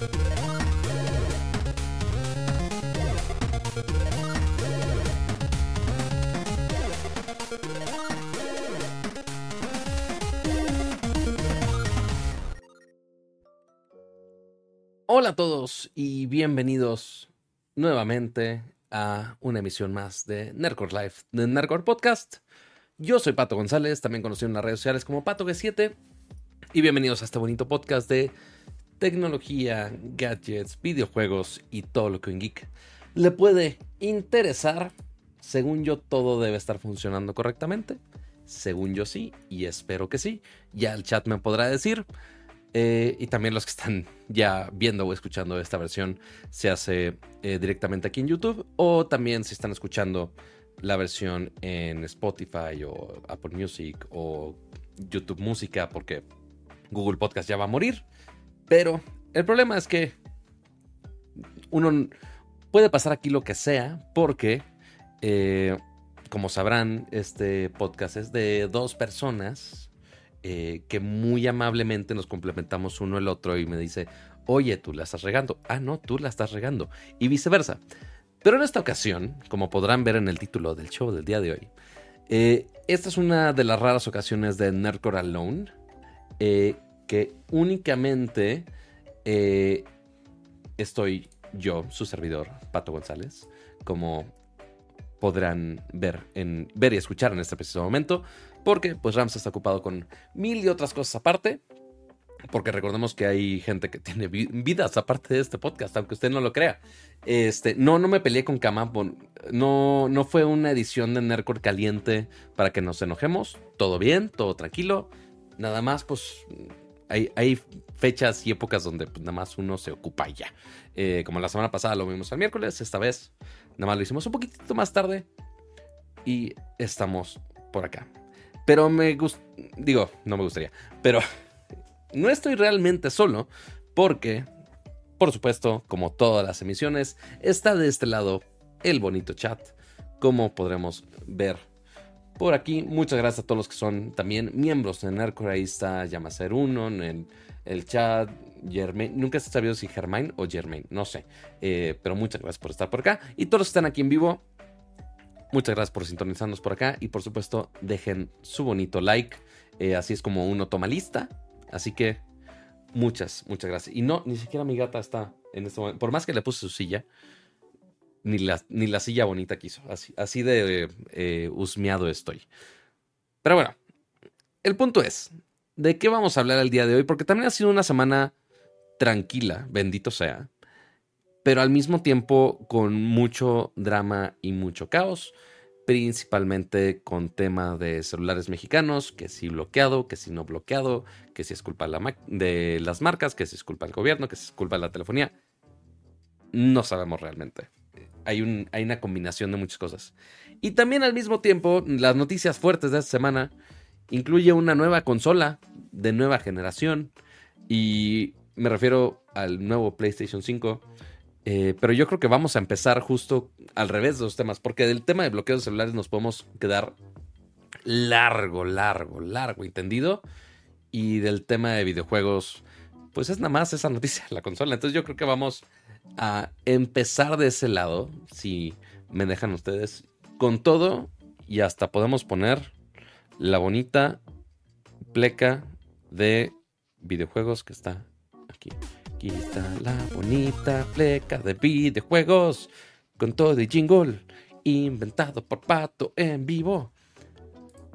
Hola a todos y bienvenidos nuevamente a una emisión más de Nerdcore Life, de Nerdcore Podcast. Yo soy Pato González, también conocido en las redes sociales como Pato G7, y bienvenidos a este bonito podcast de tecnología, gadgets, videojuegos y todo lo que un geek le puede interesar. Según yo, todo debe estar funcionando correctamente. Según yo sí, y espero que sí. Ya el chat me podrá decir. Eh, y también los que están ya viendo o escuchando esta versión se hace eh, directamente aquí en YouTube o también si están escuchando la versión en Spotify o Apple Music o YouTube Música porque Google Podcast ya va a morir. Pero el problema es que uno puede pasar aquí lo que sea porque, eh, como sabrán, este podcast es de dos personas eh, que muy amablemente nos complementamos uno el otro y me dice, oye, tú la estás regando. Ah, no, tú la estás regando. Y viceversa. Pero en esta ocasión, como podrán ver en el título del show del día de hoy, eh, esta es una de las raras ocasiones de Nerdcore Alone, que únicamente estoy yo, su servidor, Pato González, como podrán ver, en, ver y escuchar en este preciso momento. Porque pues Rams está ocupado con mil y otras cosas aparte. Porque recordemos que hay gente que tiene vidas aparte de este podcast, aunque usted no lo crea. Este, no, no me peleé con Kama. No, no fue una edición de Nerdcore caliente para que nos enojemos. Todo bien, todo tranquilo. Nada más, pues hay, fechas y épocas donde pues, nada más uno se ocupa ya. Eh, como la semana pasada lo vimos el miércoles, esta vez nada más lo hicimos un poquitito más tarde. Y estamos por acá. Pero me gusta, digo, no me gustaría, pero no estoy realmente solo porque, por supuesto, como todas las emisiones, está de este lado el bonito chat, como podremos ver por aquí. Muchas gracias a todos los que son también miembros de Nercor. Ahí está Yamaser 1 en el, chat. Germain, nunca se sabido si Germain o Germain, no sé. Eh, pero muchas gracias por estar por acá. Y todos los que están aquí en vivo, Muchas gracias por sintonizarnos por acá y por supuesto dejen su bonito like. Eh, así es como uno toma lista. Así que muchas, muchas gracias. Y no, ni siquiera mi gata está en este momento. Por más que le puse su silla, ni la, ni la silla bonita quiso. Así, así de eh, husmeado estoy. Pero bueno, el punto es, ¿de qué vamos a hablar el día de hoy? Porque también ha sido una semana tranquila, bendito sea pero al mismo tiempo con mucho drama y mucho caos, principalmente con tema de celulares mexicanos, que si bloqueado, que si no bloqueado, que si es culpa de las marcas, que si es culpa del gobierno, que si es culpa de la telefonía. No sabemos realmente. Hay, una combinación de muchas cosas. Y también al mismo tiempo, las noticias fuertes de esta semana incluye una nueva consola de nueva generación. Y me refiero al nuevo PlayStation 5 eh, pero yo creo que vamos a empezar justo al revés de los temas, porque del tema de bloqueos celulares nos podemos quedar largo, largo, largo entendido. Y del tema de videojuegos, pues es nada más esa noticia de la consola. Entonces yo creo que vamos a empezar de ese lado, si me dejan ustedes, con todo y hasta podemos poner la bonita pleca de videojuegos que está aquí. Aquí está la bonita pleca de videojuegos con todo de jingle inventado por Pato en vivo.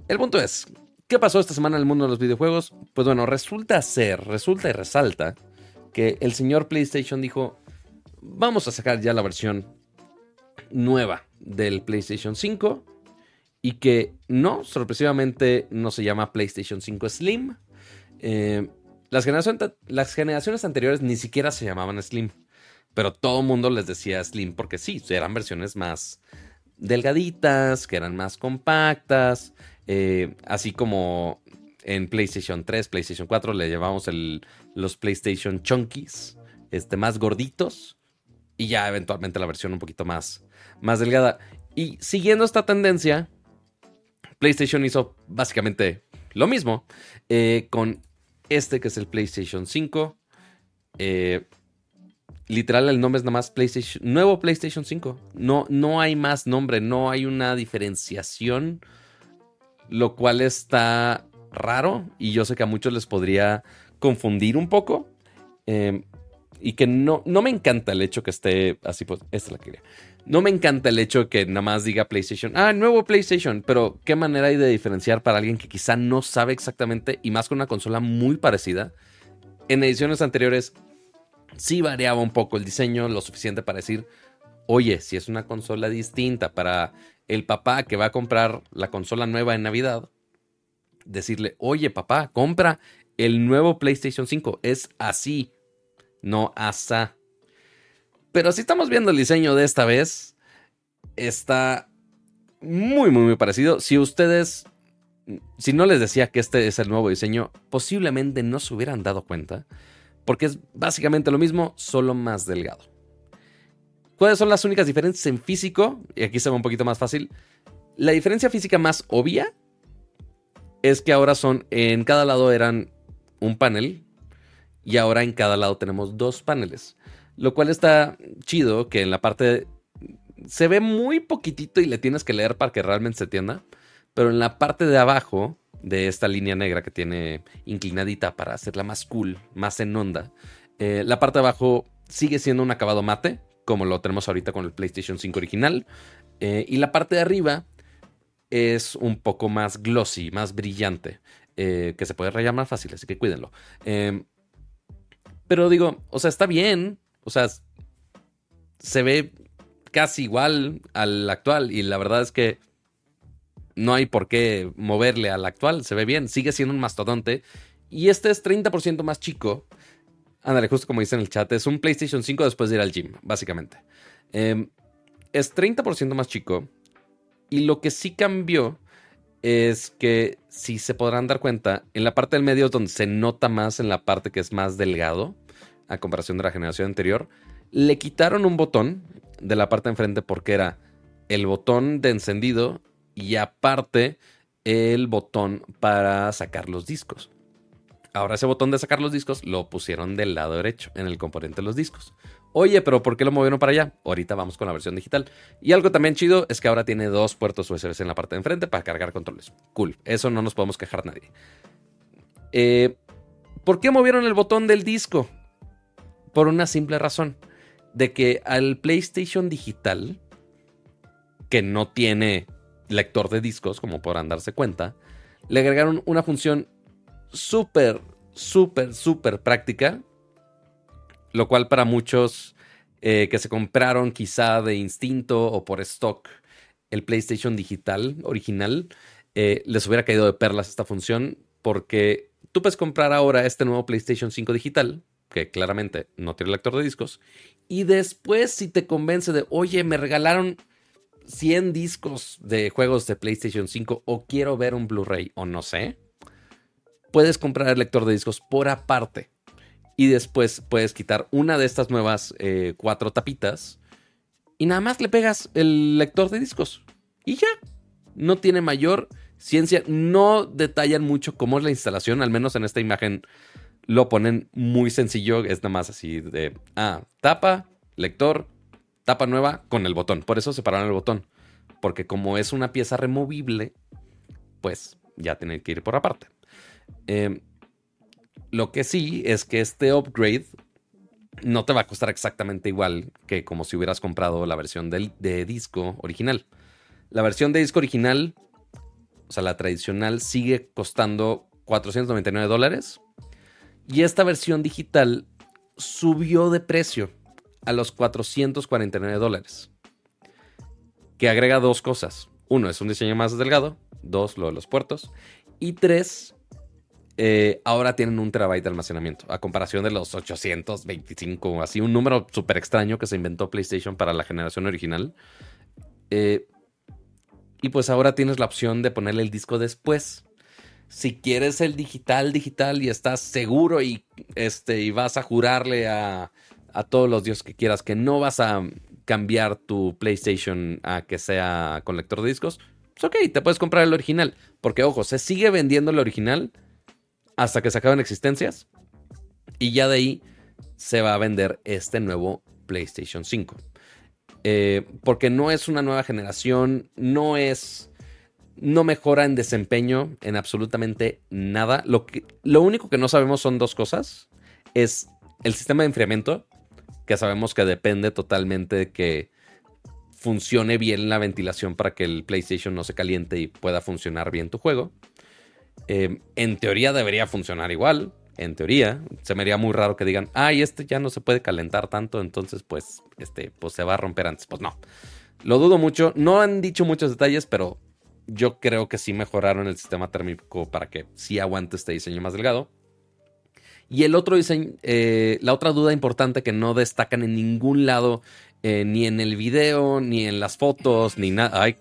El punto es, ¿qué pasó esta semana en el mundo de los videojuegos? Pues bueno, resulta ser, resulta y resalta que el señor PlayStation dijo, vamos a sacar ya la versión nueva del PlayStation 5 y que no, sorpresivamente no se llama PlayStation 5 Slim. Eh, las, generaciones anteriores ni siquiera se llamaban Slim, pero todo el mundo les decía Slim porque sí, eran versiones más delgaditas, que eran más compactas, eh, así como en PlayStation 3, PlayStation 4 le llevamos los PlayStation Chunkies, este, más gorditos, y ya eventualmente la versión un poquito más, más delgada. Y siguiendo esta tendencia, PlayStation hizo básicamente lo mismo eh, con este que es el PlayStation 5. Eh, literal el nombre es nada más PlayStation, nuevo PlayStation 5. No, no hay más nombre, no hay una diferenciación, lo cual está raro y yo sé que a muchos les podría confundir un poco. Em, y que no, no me encanta el hecho que esté así, pues, esta es la quería. No me encanta el hecho que nada más diga PlayStation, ah, nuevo PlayStation, pero qué manera hay de diferenciar para alguien que quizá no sabe exactamente y más con una consola muy parecida. En ediciones anteriores sí variaba un poco el diseño, lo suficiente para decir, oye, si es una consola distinta para el papá que va a comprar la consola nueva en Navidad, decirle, oye papá, compra el nuevo PlayStation 5, es así, no asa. Pero si estamos viendo el diseño de esta vez, está muy, muy, muy parecido. Si ustedes, si no les decía que este es el nuevo diseño, posiblemente no se hubieran dado cuenta porque es básicamente lo mismo, solo más delgado. ¿Cuáles son las únicas diferencias en físico? Y aquí se ve un poquito más fácil. La diferencia física más obvia es que ahora son, en cada lado eran un panel y ahora en cada lado tenemos dos paneles. Lo cual está chido que en la parte se ve muy poquitito y le tienes que leer para que realmente se entienda. Pero en la parte de abajo de esta línea negra que tiene inclinadita para hacerla más cool, más en onda. Eh, la parte de abajo sigue siendo un acabado mate, como lo tenemos ahorita con el PlayStation 5 original. Eh, y la parte de arriba es un poco más glossy, más brillante, eh, que se puede rayar más fácil, así que cuídenlo. Em, pero digo, o sea, está bien, o sea, se ve casi igual al actual y la verdad es que no hay por qué moverle al actual, se ve bien, sigue siendo un mastodonte. Y este es 30% más chico. Ándale, justo como dice en el chat, es un PlayStation 5 después de ir al gym, básicamente. Em, es 30% más chico. Y lo que sí cambió es que, si se podrán dar cuenta, en la parte del medio donde se nota más en la parte que es más delgado, a comparación de la generación anterior, le quitaron un botón de la parte de enfrente porque era el botón de encendido y aparte el botón para sacar los discos. Ahora ese botón de sacar los discos lo pusieron del lado derecho, en el componente de los discos. Oye, pero ¿por qué lo movieron para allá? Ahorita vamos con la versión digital. Y algo también chido es que ahora tiene dos puertos USB en la parte de enfrente para cargar controles. Cool, eso no nos podemos quejar nadie. Eh, ¿Por qué movieron el botón del disco? Por una simple razón. De que al PlayStation digital, que no tiene lector de discos, como podrán darse cuenta, le agregaron una función súper, súper, súper práctica, lo cual para muchos eh, que se compraron quizá de instinto o por stock el PlayStation digital original, eh, les hubiera caído de perlas esta función porque tú puedes comprar ahora este nuevo PlayStation 5 digital, que claramente no tiene lector de discos, y después si te convence de, oye, me regalaron 100 discos de juegos de PlayStation 5 o quiero ver un Blu-ray o no sé, puedes comprar el lector de discos por aparte. Y después puedes quitar una de estas nuevas eh, cuatro tapitas y nada más le pegas el lector de discos. Y ya. No tiene mayor ciencia. No detallan mucho cómo es la instalación. Al menos en esta imagen lo ponen muy sencillo. Es nada más así de, ah, tapa, lector, tapa nueva con el botón. Por eso separaron el botón. Porque como es una pieza removible, pues ya tienen que ir por aparte. Em, lo que sí es que este upgrade no te va a costar exactamente igual que como si hubieras comprado la versión de disco original. La versión de disco original, o sea, la tradicional, sigue costando 499 dólares. Y esta versión digital subió de precio a los 449 dólares. Que agrega dos cosas. Uno, es un diseño más delgado. Dos, lo de los puertos. Y tres, eh, ahora tienen un terabyte de almacenamiento. A comparación de los 825, así un número súper extraño que se inventó PlayStation para la generación original. Eh, y pues ahora tienes la opción de ponerle el disco después. Si quieres el digital, digital y estás seguro y, este, y vas a jurarle a, a todos los dioses que quieras, que no vas a cambiar tu PlayStation a que sea con lector de discos, pues ok, te puedes comprar el original. Porque ojo, se sigue vendiendo el original hasta que se acaben existencias. Y ya de ahí se va a vender este nuevo PlayStation 5. Eh, porque no es una nueva generación, no es... No mejora en desempeño en absolutamente nada. Lo, que, lo único que no sabemos son dos cosas. Es el sistema de enfriamiento, que sabemos que depende totalmente de que funcione bien la ventilación para que el PlayStation no se caliente y pueda funcionar bien tu juego. Eh, en teoría debería funcionar igual. En teoría, se me haría muy raro que digan, ay, este ya no se puede calentar tanto, entonces pues, este, pues se va a romper antes. Pues no. Lo dudo mucho. No han dicho muchos detalles, pero yo creo que sí mejoraron el sistema térmico para que sí aguante este diseño más delgado. Y el otro diseño, eh, la otra duda importante que no destacan en ningún lado eh, ni en el video, ni en las fotos, ni nada. Ay,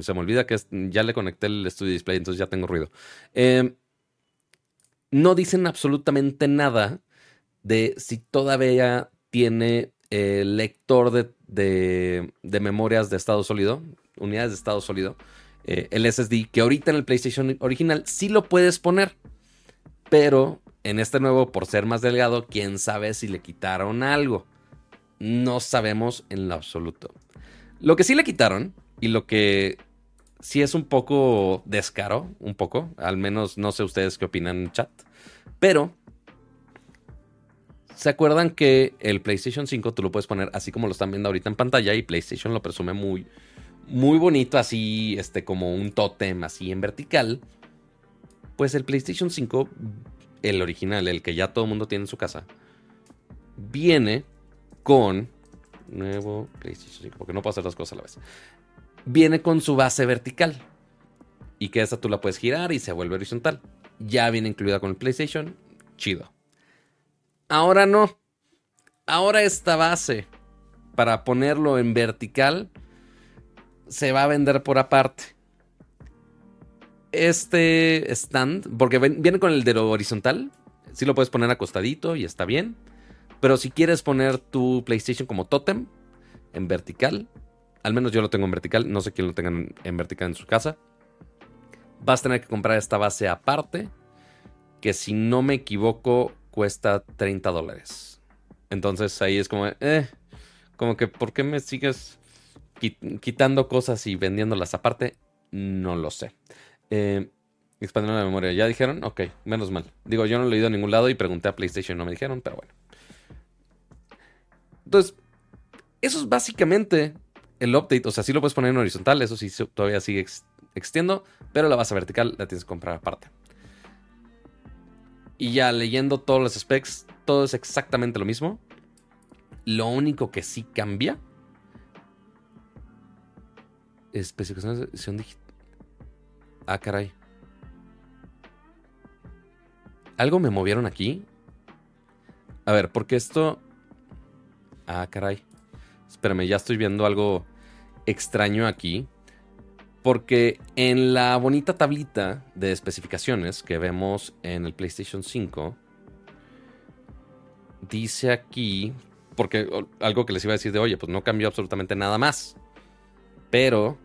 se me olvida que ya le conecté el Studio Display, entonces ya tengo ruido. Em, no dicen absolutamente nada de si todavía tiene el lector de, memorias de estado sólido, unidades de estado sólido, eh, el SSD, que ahorita en el PlayStation original sí lo puedes poner, pero en este nuevo, por ser más delgado, quién sabe si le quitaron algo no sabemos en lo absoluto. Lo que sí le quitaron y lo que sí es un poco descaro, un poco, al menos no sé ustedes qué opinan en chat, pero ¿se acuerdan que el PlayStation 5 tú lo puedes poner así como lo están viendo ahorita en pantalla y PlayStation lo presume muy muy bonito así este como un tótem así en vertical? Pues el PlayStation 5 el original, el que ya todo el mundo tiene en su casa, viene con nuevo PlayStation 5, porque no puedo hacer dos cosas a la vez. Viene con su base vertical y que esa tú la puedes girar y se vuelve horizontal. Ya viene incluida con el PlayStation, chido. Ahora no. Ahora esta base para ponerlo en vertical se va a vender por aparte. Este stand, porque viene con el de lo horizontal, sí lo puedes poner acostadito y está bien. Pero si quieres poner tu PlayStation como totem en vertical, al menos yo lo tengo en vertical, no sé quién lo tenga en vertical en su casa, vas a tener que comprar esta base aparte, que si no me equivoco cuesta 30 dólares. Entonces ahí es como, eh, como que, ¿por qué me sigues quitando cosas y vendiéndolas aparte? No lo sé. Eh, la memoria, ¿ya dijeron? Ok, menos mal. Digo, yo no lo he leído a ningún lado y pregunté a PlayStation, no me dijeron, pero bueno. Entonces, eso es básicamente el update. O sea, sí lo puedes poner en horizontal, eso sí todavía sigue extiendo, pero la base vertical la tienes que comprar aparte. Y ya leyendo todos los specs, todo es exactamente lo mismo. Lo único que sí cambia. Especificaciones de digital. Ah, caray. Algo me movieron aquí. A ver, porque esto Ah, caray. Espérame, ya estoy viendo algo extraño aquí. Porque en la bonita tablita de especificaciones que vemos en el PlayStation 5, dice aquí, porque algo que les iba a decir de, oye, pues no cambió absolutamente nada más. Pero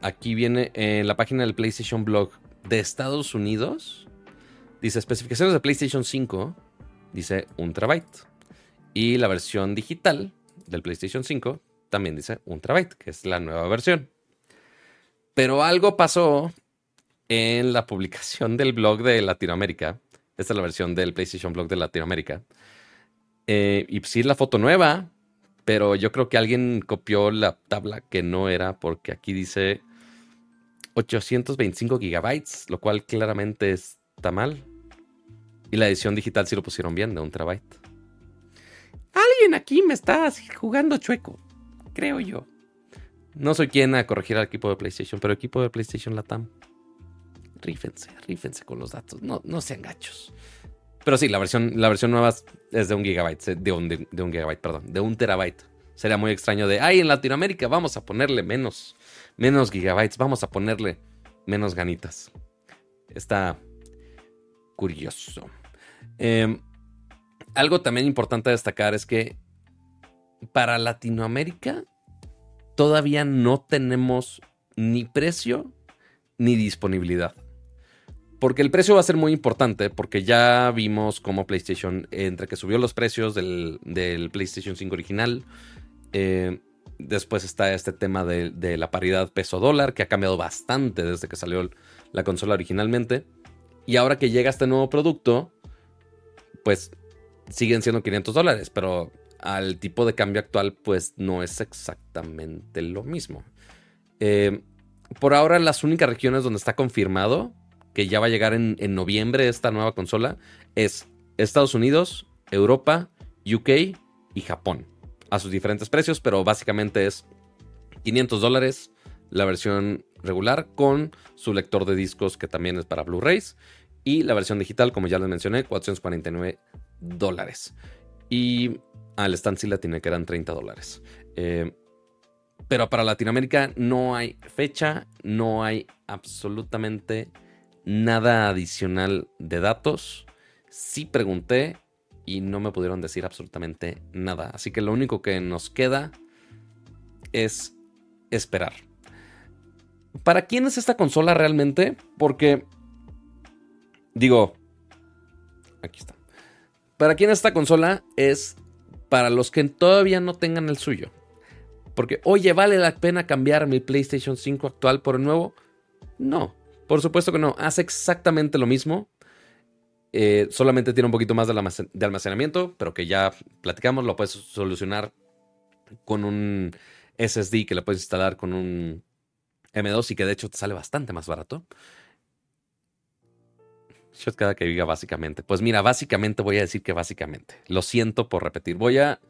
aquí viene en la página del PlayStation Blog de Estados Unidos, dice especificaciones de PlayStation 5, dice un terabyte. Y la versión digital del PlayStation 5 también dice un terabyte, que es la nueva versión. Pero algo pasó en la publicación del blog de Latinoamérica. Esta es la versión del PlayStation Blog de Latinoamérica. Eh, y sí, la foto nueva, pero yo creo que alguien copió la tabla que no era, porque aquí dice 825 gigabytes, lo cual claramente está mal. Y la edición digital sí lo pusieron bien, de un terabyte. Alguien aquí me está jugando chueco, creo yo. No soy quien a corregir al equipo de PlayStation, pero equipo de PlayStation Latam. Rífense, rífense con los datos. No, no sean gachos. Pero sí, la versión, la versión nueva es de un gigabyte. De un, de, un gigabyte, perdón. De un terabyte. Sería muy extraño de, ay, en Latinoamérica vamos a ponerle menos, menos gigabytes. Vamos a ponerle menos ganitas. Está curioso. Eh, algo también importante a destacar es que para Latinoamérica todavía no tenemos ni precio ni disponibilidad. Porque el precio va a ser muy importante, porque ya vimos cómo PlayStation, entre que subió los precios del, PlayStation 5 original, eh, después está este tema de, de la paridad peso-dólar, que ha cambiado bastante desde que salió la consola originalmente. Y ahora que llega este nuevo producto, pues siguen siendo 500 dólares, pero al tipo de cambio actual, pues no es exactamente lo mismo. Eh, por ahora, las únicas regiones donde está confirmado que ya va a llegar en, noviembre esta nueva consola es Estados Unidos, Europa, UK y Japón. A sus diferentes precios, pero básicamente es 500 dólares la versión regular con su lector de discos que también es para Blu-rays y la versión digital, como ya les mencioné, 449 dólares. Y al stand la tiene que eran 30 dólares. Eh, pero para Latinoamérica no hay fecha, no hay absolutamente nada adicional de datos. Sí pregunté y no me pudieron decir absolutamente nada. Así que lo único que nos queda es esperar. ¿Para quién es esta consola realmente? Porque, digo, aquí está. ¿Para quién esta consola es para los que todavía no tengan el suyo? Porque, oye, ¿vale la pena cambiar mi PlayStation 5 actual por el nuevo? No, por supuesto que no. Hace exactamente lo mismo. Eh, solamente tiene un poquito más de almacenamiento, pero que ya platicamos, lo puedes solucionar con un SSD que le puedes instalar con un M2 y que de hecho te sale bastante más barato. Yo cada que diga básicamente. Pues mira, básicamente voy a decir que básicamente. Lo siento por repetir. Voy a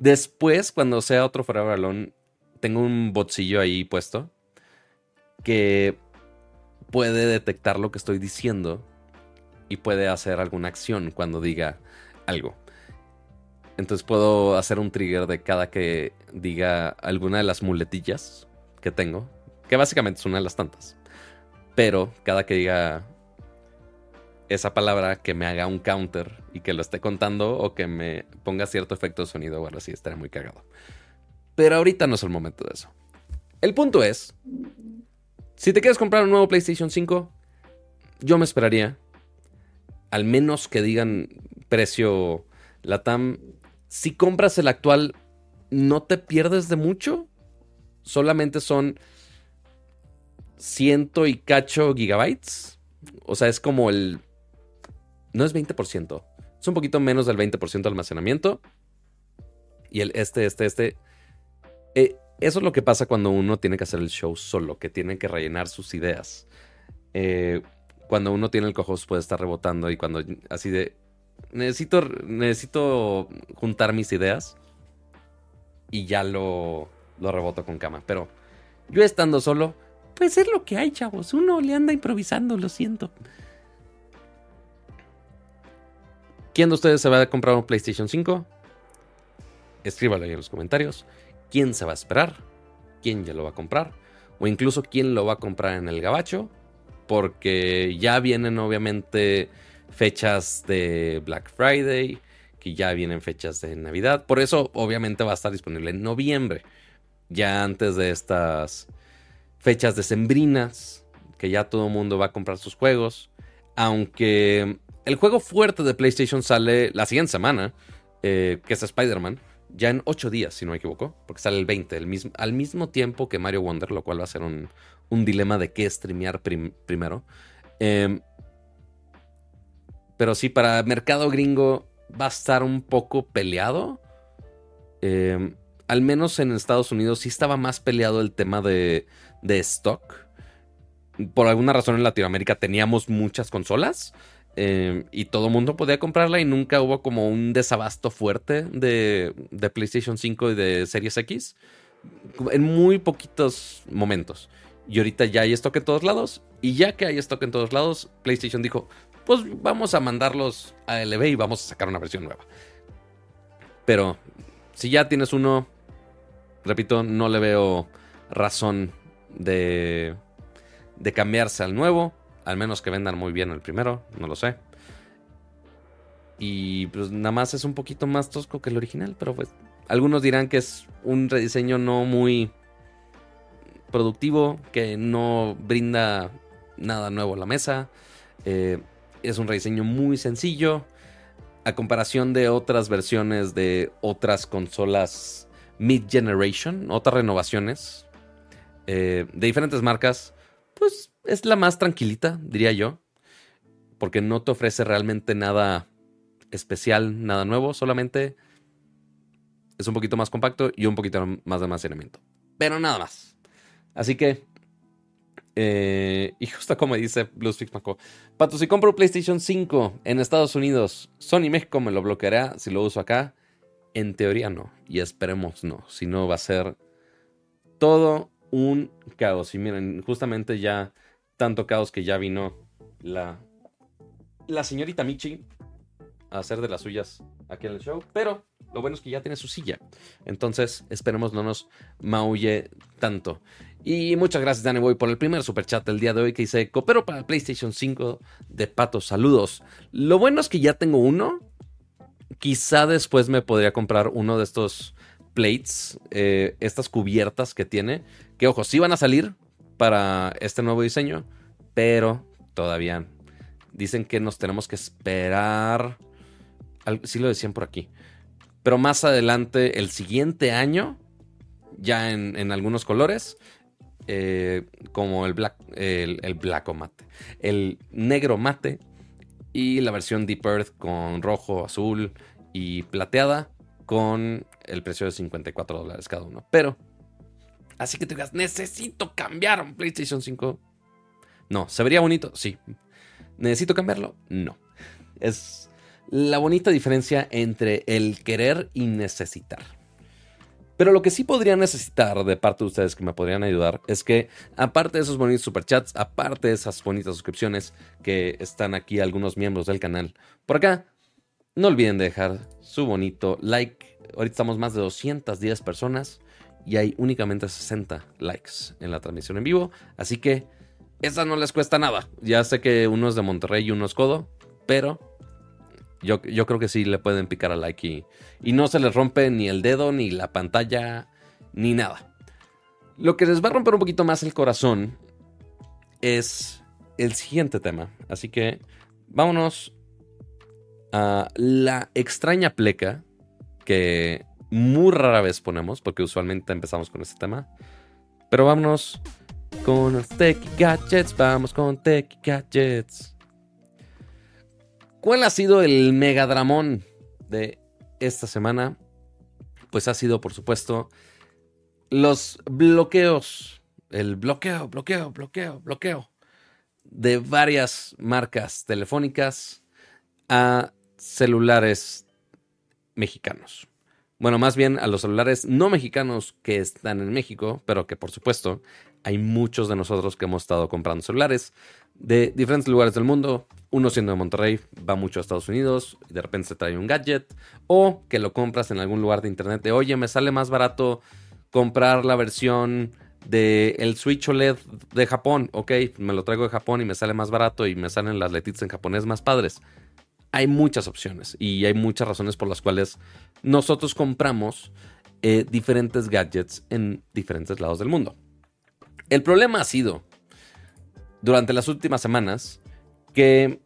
Después, cuando sea otro Forever Alone, tengo un botcillo ahí puesto que puede detectar lo que estoy diciendo y puede hacer alguna acción cuando diga algo. Entonces puedo hacer un trigger de cada que diga alguna de las muletillas que tengo, que básicamente es una de las tantas. Pero cada que diga esa palabra que me haga un counter y que lo esté contando o que me ponga cierto efecto de sonido o algo así, estaría muy cagado. Pero ahorita no es el momento de eso. El punto es, si te quieres comprar un nuevo PlayStation 5, yo me esperaría, al menos que digan precio Latam, si compras el actual, no te pierdes de mucho, solamente son ciento y cacho gigabytes. O sea, es como el no es 20%. Es un poquito menos del 20% de almacenamiento. Y el este, este, este. Eh, eso es lo que pasa cuando uno tiene que hacer el show solo, que tiene que rellenar sus ideas. Eh, cuando uno tiene el cojos puede estar rebotando y cuando así de... Necesito, necesito juntar mis ideas y ya lo, lo reboto con cama. Pero yo estando solo, pues es lo que hay, chavos. Uno le anda improvisando, lo siento. ¿Quién de ustedes se va a comprar un PlayStation 5? Escríbalo ahí en los comentarios. ¿Quién se va a esperar? ¿Quién ya lo va a comprar? O incluso quién lo va a comprar en el gabacho. Porque ya vienen obviamente fechas de Black Friday, que ya vienen fechas de Navidad. Por eso obviamente va a estar disponible en noviembre. Ya antes de estas fechas decembrinas, que ya todo el mundo va a comprar sus juegos. Aunque el juego fuerte de PlayStation sale la siguiente semana, eh, que es Spider-Man, ya en 8 días, si no me equivoco, porque sale el 20, el mismo, al mismo tiempo que Mario Wonder, lo cual va a ser un, dilema de qué streamear primero. Em, pero sí, para mercado gringo va a estar un poco peleado. Em, al menos en Estados Unidos sí estaba más peleado el tema de, de stock. Por alguna razón en Latinoamérica teníamos muchas consolas. Em, y todo el mundo podía comprarla y nunca hubo como un desabasto fuerte de, PlayStation 5 y de Series X. En muy poquitos momentos. Y ahorita ya hay stock en todos lados. Y ya que hay stock en todos lados, PlayStation dijo, pues vamos a mandarlos a LB y vamos a sacar una versión nueva. Pero si ya tienes uno, repito, no le veo razón de, de cambiarse al nuevo. Al menos que vendan muy bien el primero, no lo sé. Y pues nada más es un poquito más tosco que el original, pero pues algunos dirán que es un rediseño no muy productivo, que no brinda nada nuevo a la mesa. Eh, es un rediseño muy sencillo. A comparación de otras versiones de otras consolas mid-generation, otras renovaciones eh, de diferentes marcas, pues es la más tranquilita, diría yo. Porque no te ofrece realmente nada especial, nada nuevo, solamente es un poquito más compacto y un poquito más de almacenamiento. Pero nada más. Así que eh, y justo como dice Bluesfix Maco, Pato, si compro PlayStation 5 en Estados Unidos, Sony México me lo bloqueará si lo uso acá. En teoría no, y esperemos no, si no va a ser todo un caos. Y miren, justamente ya tanto caos que ya vino la, la señorita Michi a hacer de las suyas aquí en el show, pero lo bueno es que ya tiene su silla. Entonces, esperemos no nos maulle tanto. Y muchas gracias, Danny Boy, por el primer super chat del día de hoy que dice: Coopero para PlayStation 5 de pato. Saludos. Lo bueno es que ya tengo uno. Quizá después me podría comprar uno de estos plates, eh, estas cubiertas que tiene. Que ojo, sí van a salir para este nuevo diseño, pero todavía dicen que nos tenemos que esperar. Sí lo decían por aquí. Pero más adelante, el siguiente año, ya en, algunos colores, eh, como el black, el, black mate, el negro mate y la versión Deep Earth con rojo, azul y plateada con el precio de 54 dólares cada uno. Pero, así que te digas, necesito cambiar un PlayStation 5. No, ¿se vería bonito? Sí. ¿Necesito cambiarlo? No. Es la bonita diferencia entre el querer y necesitar. Pero lo que sí podría necesitar de parte de ustedes que me podrían ayudar es que, aparte de esos bonitos superchats, aparte de esas bonitas suscripciones que están aquí algunos miembros del canal, por acá, no olviden dejar su bonito like. Ahorita estamos más de 210 personas y hay únicamente 60 likes en la transmisión en vivo. Así que esa no les cuesta nada. Ya sé que uno es de Monterrey y uno es Codo, pero yo, creo que sí le pueden picar a like y, y no se les rompe ni el dedo, ni la pantalla, ni nada. Lo que les va a romper un poquito más el corazón es el siguiente tema. Así que vámonos a la extraña pleca que muy rara vez ponemos, porque usualmente empezamos con este tema. Pero vámonos con los Tech Gadgets, vamos con Tech Gadgets. ¿Cuál ha sido el megadramón de esta semana? Pues ha sido, por supuesto, los bloqueos. El bloqueo, bloqueo, bloqueo, bloqueo. De varias marcas telefónicas a celulares mexicanos. Bueno, más bien a los celulares no mexicanos que están en México, pero que por supuesto hay muchos de nosotros que hemos estado comprando celulares de diferentes lugares del mundo. Uno siendo de Monterrey, va mucho a Estados Unidos, y de repente se trae un gadget, o que lo compras en algún lugar de internet de, oye, me sale más barato comprar la versión del el Switch OLED de Japón. Ok, me lo traigo de Japón y me sale más barato y me salen las letitas en japonés más padres. Hay muchas opciones y hay muchas razones por las cuales nosotros compramos eh, diferentes gadgets en diferentes lados del mundo. El problema ha sido, durante las últimas semanas, que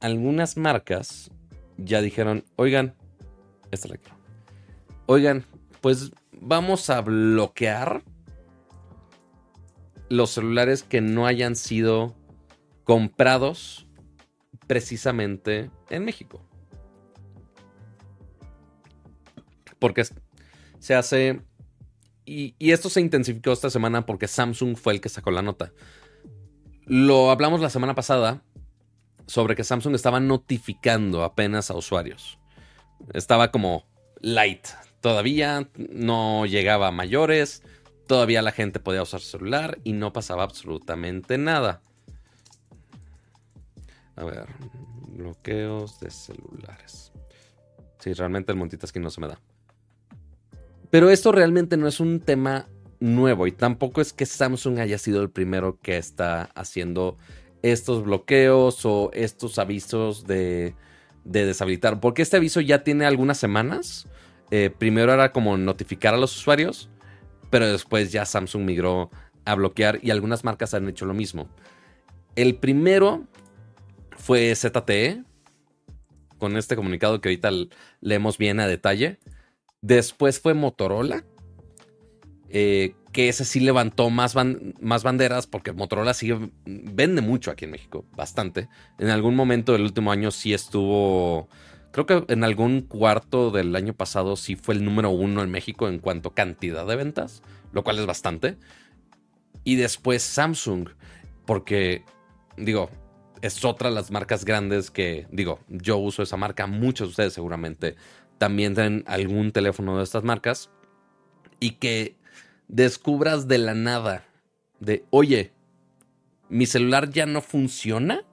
algunas marcas ya dijeron, oigan, esta la quiero. Oigan, pues vamos a bloquear los celulares que no hayan sido comprados precisamente en México. Porque se hace y, esto se intensificó esta semana porque Samsung fue el que sacó la nota. Lo hablamos la semana pasada sobre que Samsung estaba notificando apenas a usuarios. Estaba como light. Todavía no llegaba a mayores. Todavía la gente podía usar celular y no pasaba absolutamente nada. A ver, bloqueos de celulares. Sí, realmente el multitasking no se me da. Pero esto realmente no es un tema nuevo y tampoco es que Samsung haya sido el primero que está haciendo estos bloqueos o estos avisos de, deshabilitar. Porque este aviso ya tiene algunas semanas. Eh, primero era como notificar a los usuarios, pero después ya Samsung migró a bloquear y algunas marcas han hecho lo mismo. El primero fue ZTE, con este comunicado que ahorita leemos bien a detalle. Después fue Motorola, eh, que ese sí levantó más, más banderas porque Motorola sigue, vende mucho aquí en México, bastante. En algún momento del último año sí estuvo, creo que en algún cuarto del año pasado sí fue el número uno en México en cuanto a cantidad de ventas, lo cual es bastante. Y después Samsung, porque digo, es otra de las marcas grandes que, digo, yo uso esa marca, muchos de ustedes seguramente también tienen algún teléfono de estas marcas y que descubras de la nada de, oye, mi celular ya no funciona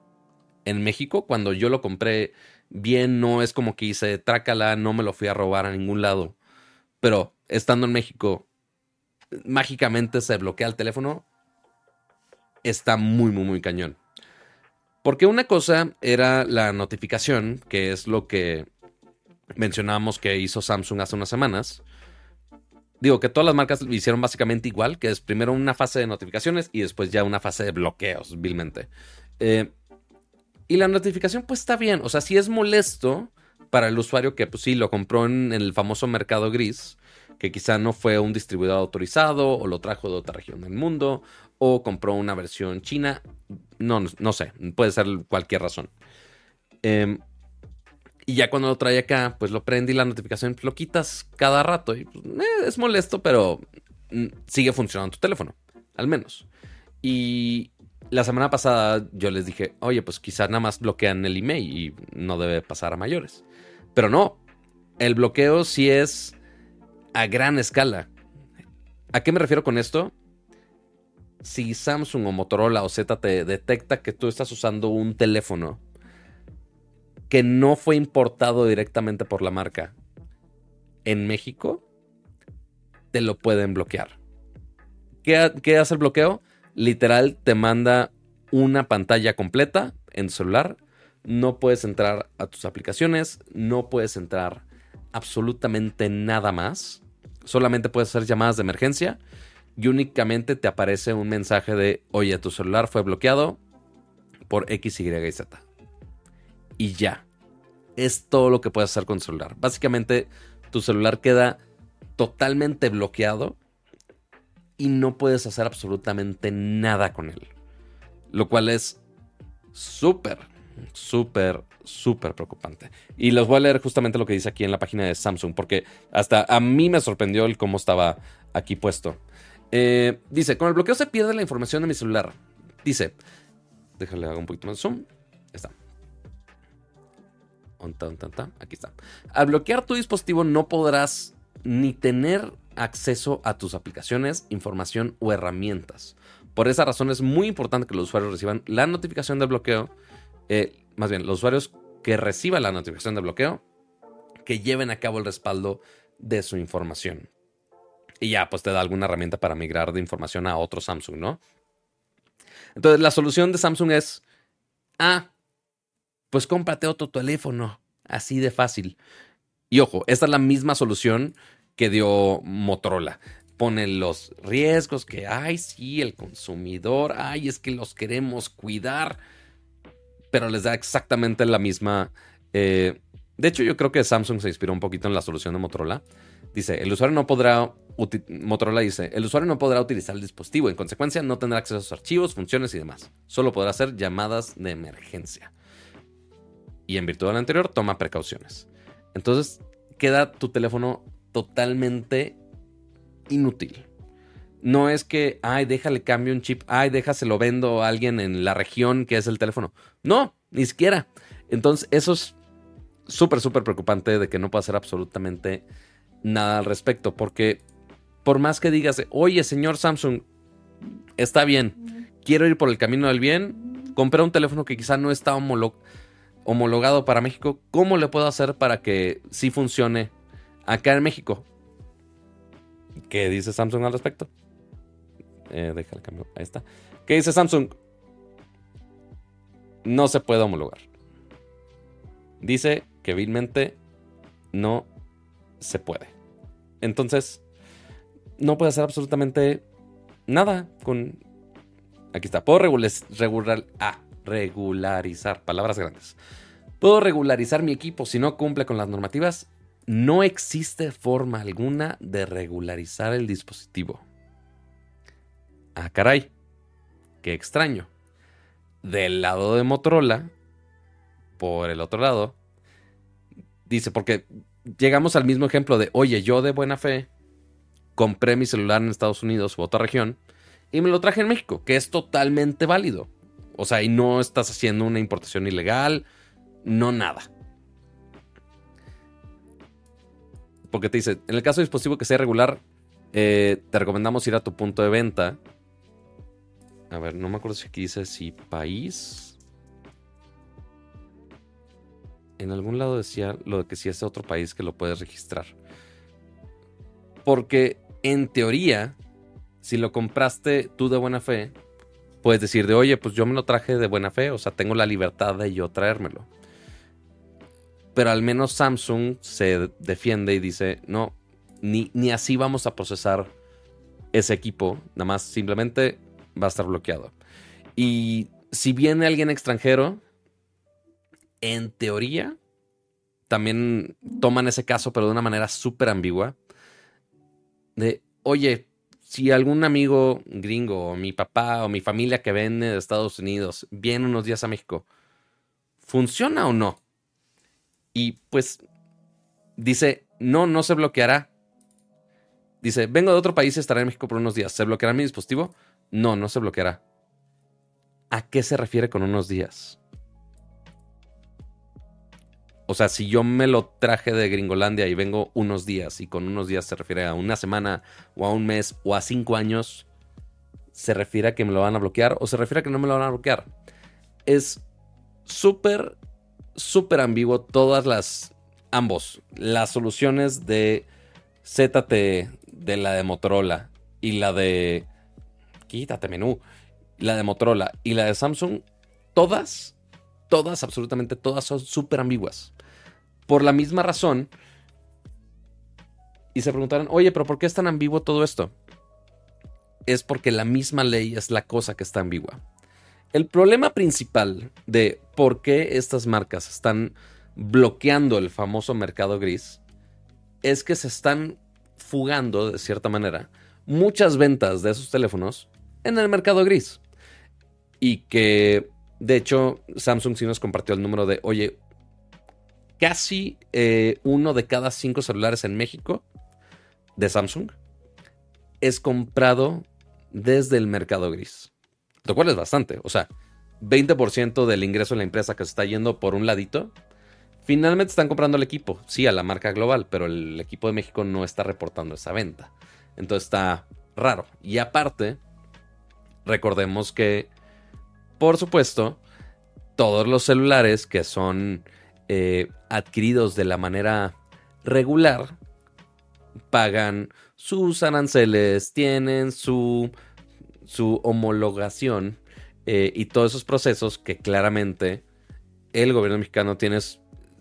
en México cuando yo lo compré bien, no es como que hice trácala, no me lo fui a robar a ningún lado, pero estando en México, mágicamente se bloquea el teléfono, está muy, muy, muy cañón. Porque una cosa era la notificación, que es lo que mencionábamos que hizo Samsung hace unas semanas. Digo que todas las marcas lo hicieron básicamente igual, que es primero una fase de notificaciones y después ya una fase de bloqueos, vilmente. Eh, y la notificación pues está bien, o sea, si es molesto para el usuario que pues sí lo compró en, el famoso mercado gris, que quizá no fue un distribuidor autorizado o lo trajo de otra región del mundo o compró una versión china. No, no, sé, puede ser cualquier razón. Em, y ya cuando lo trae acá, pues lo prende y la notificación lo quitas cada rato. Y pues, eh, es molesto, pero mm, sigue funcionando tu teléfono, al menos. Y la semana pasada yo les dije, oye, pues quizás nada más bloquean el email y no debe pasar a mayores. Pero no, el bloqueo sí es a gran escala. ¿A qué me refiero con esto? Si Samsung o Motorola o Z te detecta que tú estás usando un teléfono que no fue importado directamente por la marca en México, te lo pueden bloquear. ¿Qué, hace el bloqueo? Literal, te manda una pantalla completa en celular. No puedes entrar a tus aplicaciones, no puedes entrar absolutamente nada más. Solamente puedes hacer llamadas de emergencia y únicamente te aparece un mensaje de, oye, tu celular fue bloqueado por X, Y y Z. Y ya. Es todo lo que puedes hacer con tu celular. Básicamente, tu celular queda totalmente bloqueado y no puedes hacer absolutamente nada con él. Lo cual es súper, súper, súper preocupante. Y les voy a leer justamente lo que dice aquí en la página de Samsung, porque hasta a mí me sorprendió el cómo estaba aquí puesto. Eh, dice, con el bloqueo se pierde la información de mi celular. Dice, déjale hago un poquito más zoom. Está. Aquí está. Al bloquear tu dispositivo no podrás ni tener acceso a tus aplicaciones, información o herramientas. Por esa razón es muy importante que los usuarios reciban la notificación de bloqueo. Eh, más bien, los usuarios que reciban la notificación de bloqueo, que lleven a cabo el respaldo de su información. Y ya, pues te da alguna herramienta para migrar de información a otro Samsung, ¿no? Entonces, la solución de Samsung es, ah, pues cómprate otro teléfono, así de fácil. Y ojo, esta es la misma solución que dio Motorola. Pone los riesgos que, ay, sí, el consumidor, ay, es que los queremos cuidar, pero les da exactamente la misma... Eh, de hecho, yo creo que Samsung se inspiró un poquito en la solución de Motorola. Dice, el usuario no podrá Motorola dice, el usuario no podrá utilizar el dispositivo, en consecuencia no tendrá acceso a sus archivos, funciones y demás. Solo podrá hacer llamadas de emergencia. Y en virtud del anterior, toma precauciones. Entonces, queda tu teléfono totalmente inútil. No es que, ay, déjale cambio un chip, ay, déjaselo vendo a alguien en la región que es el teléfono. No, ni siquiera. Entonces, eso es súper, súper preocupante de que no pueda hacer absolutamente nada al respecto, porque por más que digas, oye, señor Samsung, está bien, quiero ir por el camino del bien, compré un teléfono que quizá no está homologado para México, ¿cómo le puedo hacer para que sí funcione acá en México? ¿Qué dice Samsung al respecto? Eh, deja el cambio, ahí está. ¿Qué dice Samsung? No se puede homologar. Dice que vilmente no se puede. Entonces, no puede hacer absolutamente nada con... Aquí está, puedo regular... regular ah, regularizar, palabras grandes. Puedo regularizar mi equipo si no cumple con las normativas. No existe forma alguna de regularizar el dispositivo. Ah, caray. Qué extraño. Del lado de Motorola, por el otro lado, dice, porque llegamos al mismo ejemplo de, oye, yo de buena fe compré mi celular en Estados Unidos u otra región y me lo traje en México, que es totalmente válido. O sea, y no estás haciendo una importación ilegal, no nada. Porque te dice, en el caso de dispositivo que sea regular, eh, te recomendamos ir a tu punto de venta. A ver, no me acuerdo si aquí dice si país. En algún lado decía lo de que si es otro país que lo puedes registrar. Porque en teoría, si lo compraste tú de buena fe, puedes decir de, oye, pues yo me lo traje de buena fe, o sea, tengo la libertad de yo traérmelo. Pero al menos Samsung se defiende y dice, no, ni, ni así vamos a procesar ese equipo, nada más simplemente va a estar bloqueado. Y si viene alguien extranjero, en teoría, también toman ese caso, pero de una manera súper ambigua. De, oye, si algún amigo gringo, o mi papá, o mi familia que vende de Estados Unidos, viene unos días a México, ¿funciona o no? Y pues dice, no, no se bloqueará. Dice, vengo de otro país y estaré en México por unos días. ¿Se bloqueará mi dispositivo? No, no se bloqueará. ¿A qué se refiere con unos días? O sea, si yo me lo traje de Gringolandia y vengo unos días, y con unos días se refiere a una semana, o a un mes, o a cinco años, ¿se refiere a que me lo van a bloquear o se refiere a que no me lo van a bloquear? Es súper, súper ambiguo todas las, ambos, las soluciones de ZT, de la de Motorola y la de, quítate menú, la de Motorola y la de Samsung, todas, todas, absolutamente todas son súper ambiguas por la misma razón. Y se preguntarán, oye, pero ¿por qué es tan ambiguo todo esto? Es porque la misma ley es la cosa que está ambigua. El problema principal de por qué estas marcas están bloqueando el famoso mercado gris es que se están fugando, de cierta manera, muchas ventas de esos teléfonos en el mercado gris. Y que, de hecho, Samsung sí nos compartió el número de, oye, casi eh, uno de cada cinco celulares en México de Samsung es comprado desde el mercado gris. Lo cual es bastante. O sea, 20% del ingreso en la empresa que se está yendo por un ladito. Finalmente están comprando el equipo, sí, a la marca global, pero el equipo de México no está reportando esa venta. Entonces está raro. Y aparte, recordemos que, por supuesto, todos los celulares que son eh, adquiridos de la manera regular pagan sus aranceles, tienen su, su homologación eh, y todos esos procesos que claramente el gobierno mexicano tiene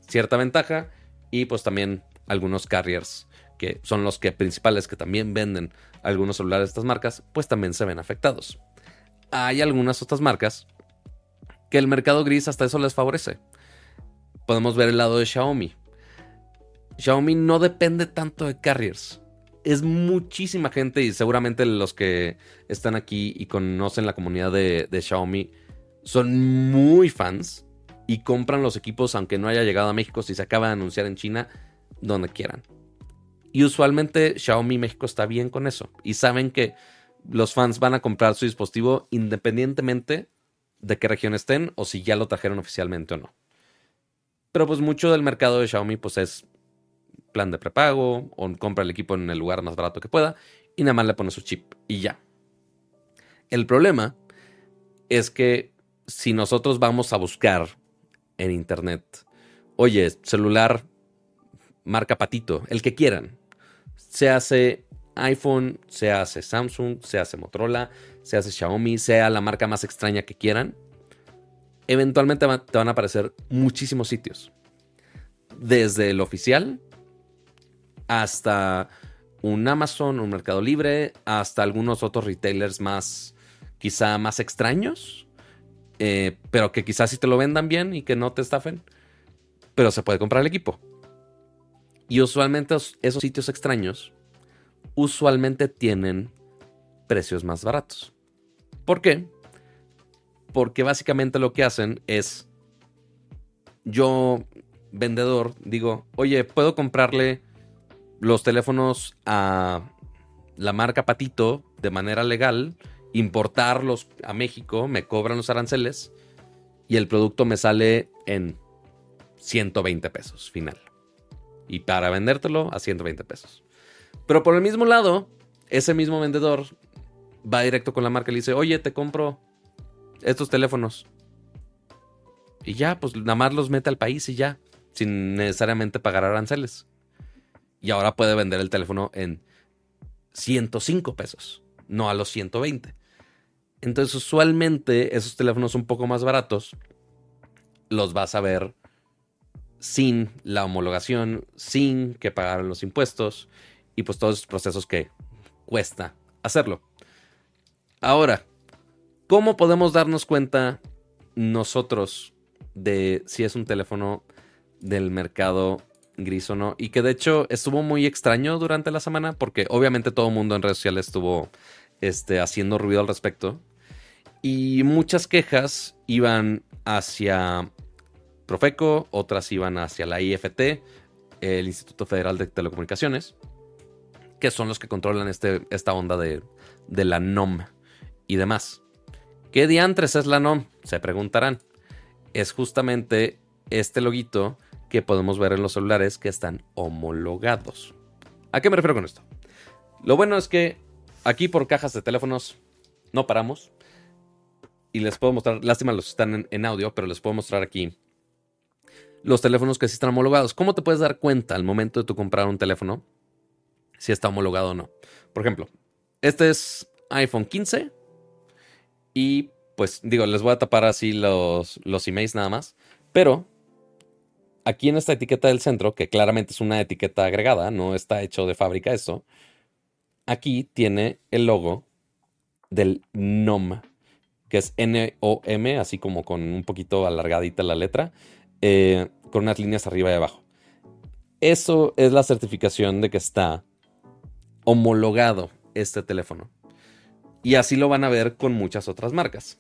cierta ventaja y pues también algunos carriers que son los que principales que también venden algunos celulares de estas marcas, pues también se ven afectados. Hay algunas otras marcas que el mercado gris hasta eso les favorece podemos ver el lado de Xiaomi. Xiaomi no depende tanto de carriers. Es muchísima gente y seguramente los que están aquí y conocen la comunidad de, Xiaomi son muy fans y compran los equipos aunque no haya llegado a México si se acaba de anunciar en China, donde quieran. Y usualmente Xiaomi México está bien con eso y saben que los fans van a comprar su dispositivo independientemente de qué región estén o si ya lo trajeron oficialmente o no. Pero pues mucho del mercado de Xiaomi pues es plan de prepago o compra el equipo en el lugar más barato que pueda y nada más le pone su chip y ya. El problema es que si nosotros vamos a buscar en internet, oye, celular marca patito, el que quieran, se hace iPhone, se hace Samsung, se hace Motorola, se hace Xiaomi, sea la marca más extraña que quieran, eventualmente te van a aparecer muchísimos sitios. Desde el oficial hasta un Amazon, un Mercado Libre, hasta algunos otros retailers más, quizá más extraños, eh, pero que quizás sí te lo vendan bien y que no te estafen, pero se puede comprar el equipo. Y usualmente esos sitios extraños, usualmente tienen precios más baratos. ¿Por qué? Porque básicamente lo que hacen es, yo, vendedor, digo, oye, ¿puedo comprarle los teléfonos a la marca Patito de manera legal? importarlos a México, me cobran los aranceles y el producto me sale en 120 pesos final. Y para vendértelo a 120 pesos. Pero por el mismo lado, ese mismo vendedor va directo con la marca y le dice, oye, te compro estos teléfonos. Y ya, pues nada más los mete al país y ya, sin necesariamente pagar aranceles. Y ahora puede vender el teléfono en 105 pesos, no a los 120. Entonces, usualmente esos teléfonos un poco más baratos los vas a ver sin la homologación, sin que pagaran los impuestos y pues todos esos procesos que cuesta hacerlo. Ahora, ¿cómo podemos darnos cuenta nosotros de si es un teléfono del mercado gris o no? Y que de hecho estuvo muy extraño durante la semana porque obviamente todo el mundo en redes sociales estuvo este, haciendo ruido al respecto. Y muchas quejas iban hacia Profeco, otras iban hacia la IFT, el Instituto Federal de Telecomunicaciones, que son los que controlan este, esta onda de, de la NOM y demás. ¿Qué diantres es la NOM? Se preguntarán. Es justamente este loguito que podemos ver en los celulares que están homologados. ¿A qué me refiero con esto? Lo bueno es que aquí por cajas de teléfonos no paramos y les puedo mostrar, lástima los están en, audio, pero les puedo mostrar aquí los teléfonos que sí están homologados. ¿Cómo te puedes dar cuenta al momento de tu comprar un teléfono si está homologado o no? Por ejemplo, este es iPhone 15 y pues digo, les voy a tapar así los, los emails nada más, pero aquí en esta etiqueta del centro, que claramente es una etiqueta agregada, no está hecho de fábrica eso, aquí tiene el logo del NOM, que es N-O-M, así como con un poquito alargadita la letra, eh, con unas líneas arriba y abajo. Eso es la certificación de que está homologado este teléfono. Y así lo van a ver con muchas otras marcas.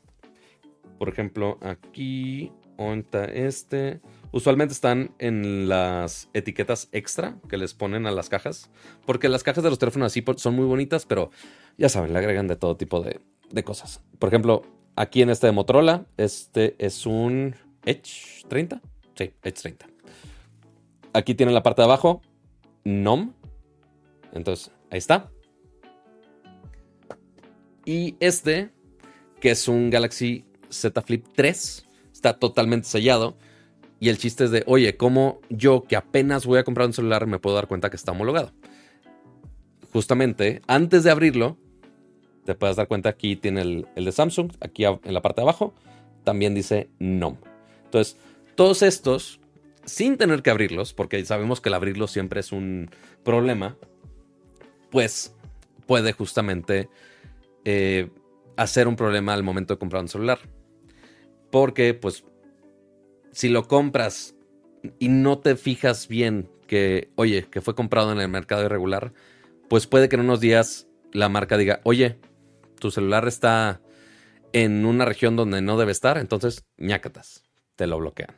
Por ejemplo, aquí, onta este. Usualmente están en las etiquetas extra que les ponen a las cajas. Porque las cajas de los teléfonos así son muy bonitas, pero ya saben, le agregan de todo tipo de, de cosas. Por ejemplo, aquí en este de Motorola, este es un Edge 30. Sí, Edge 30. Aquí tiene la parte de abajo, NOM. Entonces, ahí está. Y este, que es un Galaxy Z Flip 3, está totalmente sellado. Y el chiste es de, oye, ¿cómo yo que apenas voy a comprar un celular me puedo dar cuenta que está homologado? Justamente, antes de abrirlo, te puedes dar cuenta aquí tiene el, de Samsung, aquí en la parte de abajo, también dice NOM. Entonces, todos estos, sin tener que abrirlos, porque sabemos que el abrirlos siempre es un problema, pues puede justamente eh, hacer un problema al momento de comprar un celular. Porque, pues, si lo compras y no te fijas bien que, oye, que fue comprado en el mercado irregular, pues puede que en unos días la marca diga, oye, tu celular está en una región donde no debe estar, entonces ñácatas, te lo bloquean.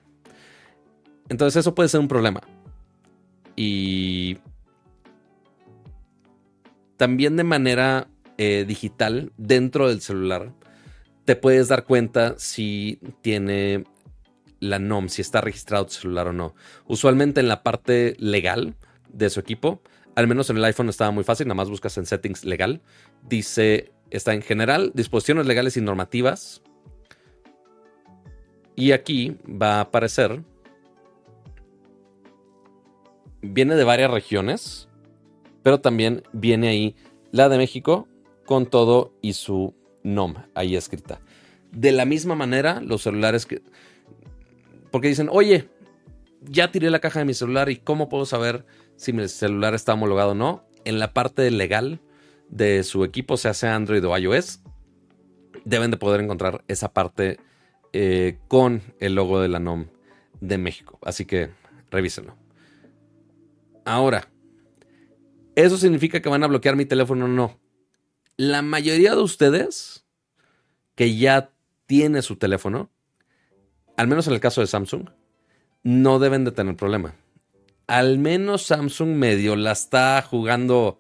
Entonces eso puede ser un problema. Y también de manera eh, digital, dentro del celular, te puedes dar cuenta si tiene la NOM, si está registrado tu celular o no. Usualmente en la parte legal de su equipo, al menos en el iPhone estaba muy fácil, nada más buscas en settings legal, dice está en general, disposiciones legales y normativas. Y aquí va a aparecer. Viene de varias regiones, pero también viene ahí la de México con todo y su NOM ahí escrita. De la misma manera, los celulares que... Porque dicen, oye, ya tiré la caja de mi celular y cómo puedo saber si mi celular está homologado o no. En la parte legal de su equipo, sea sea Android o iOS, deben de poder encontrar esa parte eh, con el logo de la NOM de México. Así que revísenlo. Ahora, ¿eso significa que van a bloquear mi teléfono? No. La mayoría de ustedes que ya tiene su teléfono, al menos en el caso de Samsung, no deben de tener problema. Al menos Samsung medio la está jugando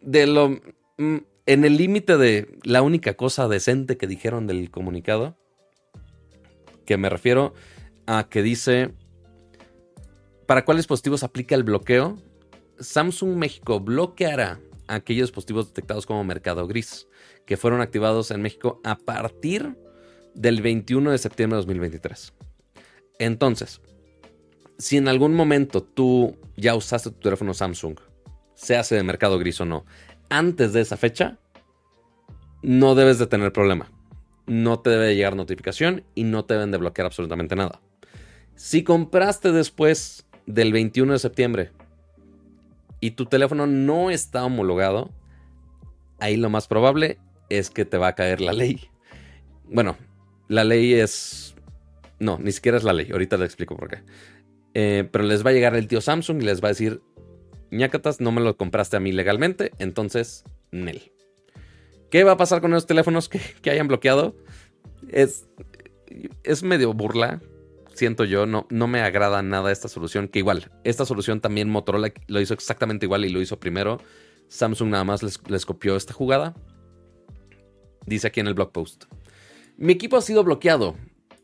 de lo mm, en el límite de la única cosa decente que dijeron del comunicado, que me refiero a que dice para cuáles dispositivos aplica el bloqueo. Samsung México bloqueará aquellos dispositivos detectados como mercado gris que fueron activados en México a partir del 21 de septiembre de 2023. Entonces, si en algún momento tú ya usaste tu teléfono Samsung, se hace de mercado gris o no, antes de esa fecha, no debes de tener problema. No te debe llegar notificación y no te deben de bloquear absolutamente nada. Si compraste después del 21 de septiembre y tu teléfono no está homologado, ahí lo más probable es que te va a caer la ley. Bueno, la ley es no, ni siquiera es la ley. Ahorita le explico por qué. Eh, pero les va a llegar el tío Samsung y les va a decir, ñacatas, no me lo compraste a mí legalmente, entonces, Nel. ¿Qué va a pasar con esos teléfonos que, hayan bloqueado? Es, es medio burla, siento yo. No, no me agrada nada esta solución. Que igual, esta solución también Motorola lo hizo exactamente igual y lo hizo primero. Samsung nada más les, les copió esta jugada. Dice aquí en el blog post. Mi equipo ha sido bloqueado.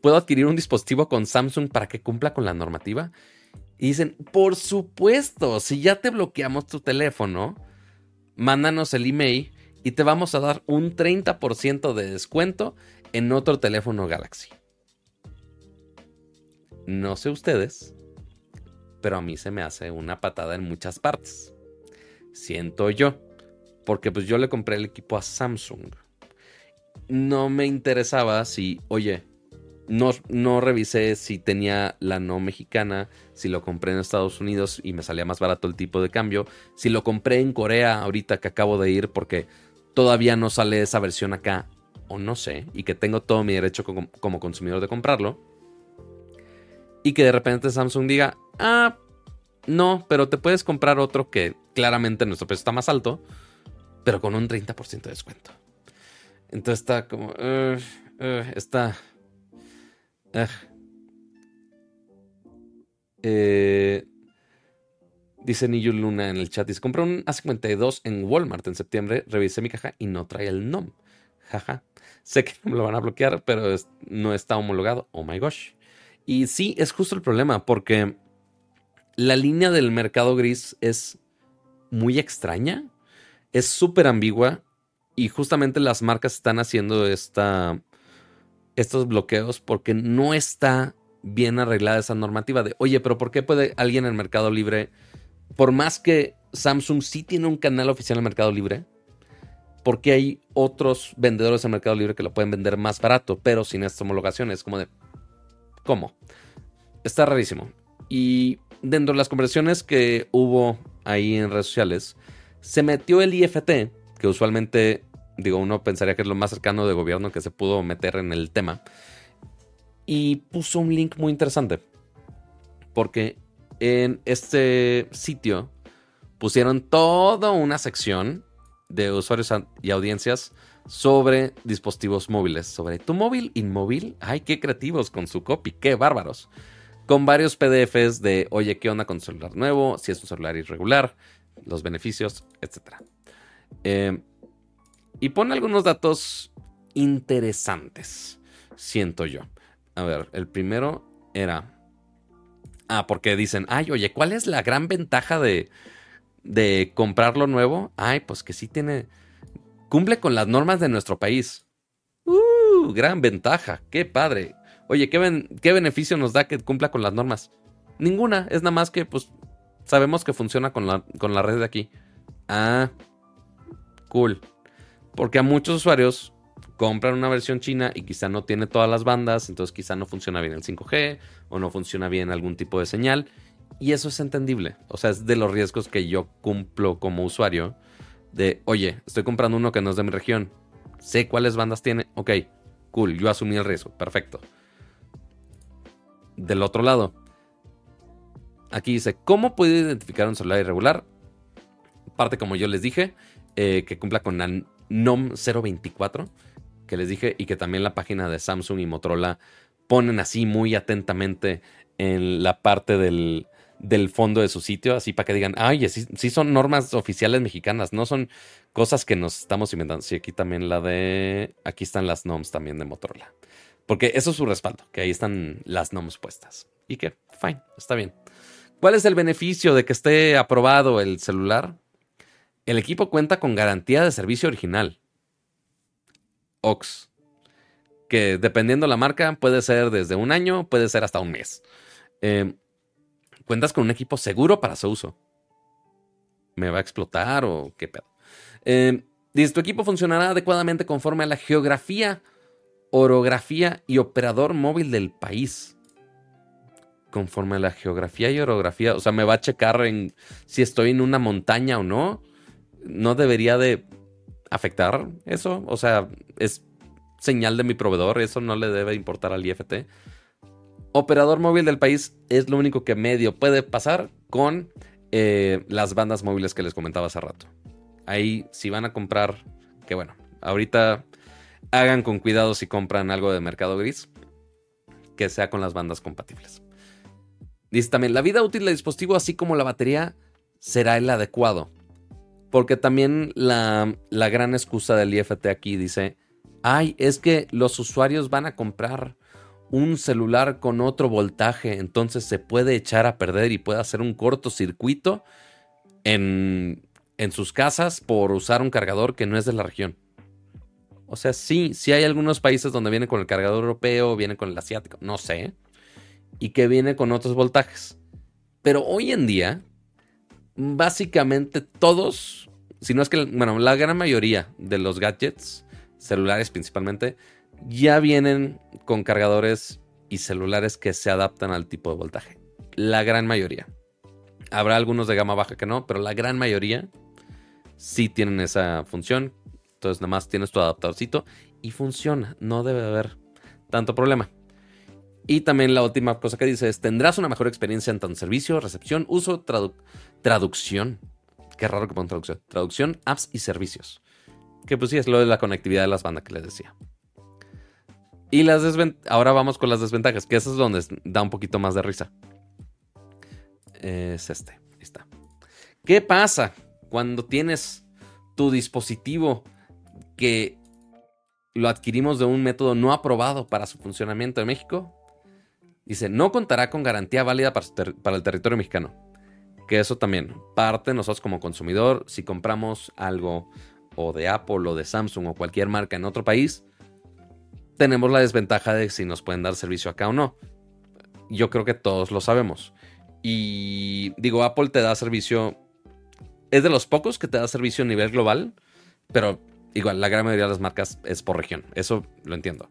¿puedo adquirir un dispositivo con Samsung para que cumpla con la normativa? Y dicen, por supuesto, si ya te bloqueamos tu teléfono, mándanos el email y te vamos a dar un 30% de descuento en otro teléfono Galaxy. No sé ustedes, pero a mí se me hace una patada en muchas partes. Siento yo, porque pues yo le compré el equipo a Samsung. No me interesaba si, oye, no, revisé si tenía la no mexicana, si lo compré en Estados Unidos y me salía más barato el tipo de cambio, si lo compré en Corea ahorita que acabo de ir porque todavía no sale esa versión acá, o no sé, y que tengo todo mi derecho como, como consumidor de comprarlo, y que de repente Samsung diga, ah, no, pero te puedes comprar otro que claramente nuestro precio está más alto, pero con un 30% de descuento. Entonces está como, está eh, dice Niyu Luna en el chat. Dice: Compré un A52 en Walmart en septiembre. Revisé mi caja y no trae el NOM. Jaja. Sé que me lo van a bloquear, pero no está homologado. Oh my gosh. Y sí, es justo el problema, porque la línea del mercado gris es muy extraña. Es súper ambigua. Y justamente las marcas están haciendo esta estos bloqueos porque no está bien arreglada esa normativa de, oye, pero ¿por qué puede alguien en Mercado Libre, por más que Samsung sí tiene un canal oficial en Mercado Libre, porque hay otros vendedores en Mercado Libre que lo pueden vender más barato, pero sin esta homologación? Es como de, ¿cómo? Está rarísimo. Y dentro de las conversaciones que hubo ahí en redes sociales, se metió el IFT, que usualmente Digo, uno pensaría que es lo más cercano de gobierno que se pudo meter en el tema. Y puso un link muy interesante. Porque en este sitio pusieron toda una sección de usuarios y audiencias sobre dispositivos móviles. Sobre tu móvil, inmóvil. Ay, qué creativos con su copy, qué bárbaros. Con varios PDFs de, oye, ¿qué onda con celular nuevo? Si es un celular irregular, los beneficios, etc. Eh, y pone algunos datos interesantes, siento yo. A ver, el primero era... Ah, porque dicen, ay, oye, ¿cuál es la gran ventaja de, de comprarlo nuevo? Ay, pues que sí tiene... Cumple con las normas de nuestro país. ¡Uh! Gran ventaja, qué padre. Oye, ¿qué, ¿qué beneficio nos da que cumpla con las normas? Ninguna, es nada más que pues sabemos que funciona con la, con la red de aquí. Ah, cool. Porque a muchos usuarios compran una versión china y quizá no tiene todas las bandas, entonces quizá no funciona bien el 5G o no funciona bien algún tipo de señal. Y eso es entendible. O sea, es de los riesgos que yo cumplo como usuario. De, oye, estoy comprando uno que no es de mi región. Sé cuáles bandas tiene. Ok, Cool, yo asumí el riesgo. Perfecto. Del otro lado, aquí dice, ¿cómo puede identificar un celular irregular? Parte como yo les dije, eh, que cumpla con la NOM 024, que les dije, y que también la página de Samsung y Motorola ponen así muy atentamente en la parte del, del fondo de su sitio, así para que digan, ay, sí, son normas oficiales mexicanas, no son cosas que nos estamos inventando. Sí, aquí también la de, aquí están las NOMs también de Motorola. Porque eso es su respaldo, que ahí están las NOMs puestas. Y que, fine, está bien. ¿Cuál es el beneficio de que esté aprobado el celular? El equipo cuenta con garantía de servicio original. OX. Que dependiendo la marca, puede ser desde un año, puede ser hasta un mes. Eh, cuentas con un equipo seguro para su uso. ¿Me va a explotar o qué pedo? Eh, dice, tu equipo funcionará adecuadamente conforme a la geografía, orografía y operador móvil del país. Conforme a la geografía y orografía. O sea, me va a checar en si estoy en una montaña o no. No debería de afectar eso. O sea, es señal de mi proveedor. Eso no le debe importar al IFT operador móvil del país es lo único que medio puede pasar con eh, las bandas móviles que les comentaba hace rato. Ahí, si van a comprar, que bueno, ahorita hagan con cuidado si compran algo de mercado gris, que sea con las bandas compatibles. Dice también, la vida útil del dispositivo, así como la batería, será el adecuado. Porque también la, la gran excusa del IFT aquí dice, ay, es que los usuarios van a comprar un celular con otro voltaje, entonces se puede echar a perder y puede hacer un cortocircuito en, en sus casas por usar un cargador que no es de la región. O sea, sí, sí hay algunos países donde viene con el cargador europeo, viene con el asiático, no sé, y que viene con otros voltajes. Pero hoy en día, básicamente todos, si no es que, bueno, la gran mayoría de los gadgets, celulares principalmente, ya vienen con cargadores y celulares que se adaptan al tipo de voltaje. La gran mayoría. Habrá algunos de gama baja que no, pero la gran mayoría sí tienen esa función. Entonces nada más tienes tu adaptadorcito y funciona. No debe haber tanto problema. Y también la última cosa que dice es, tendrás una mejor experiencia en tanto servicio, recepción, uso, traducción. Qué raro que pongan traducción. Traducción, apps y servicios. Que pues sí, es lo de la conectividad de las bandas que les decía. Y las ahora vamos con las desventajas, que eso es donde da un poquito más de risa. Es este, ahí está. ¿Qué pasa cuando tienes tu dispositivo que lo adquirimos de un método no aprobado para su funcionamiento en México? Dice, no contará con garantía válida para, para el territorio mexicano. Que eso también, parte nosotros como consumidor, si compramos algo o de Apple o de Samsung o cualquier marca en otro país, tenemos la desventaja de si nos pueden dar servicio acá o no. Yo creo que todos lo sabemos. Y digo, Apple te da servicio. Es de los pocos que te da servicio a nivel global, pero igual, la gran mayoría de las marcas es por región. Eso lo entiendo.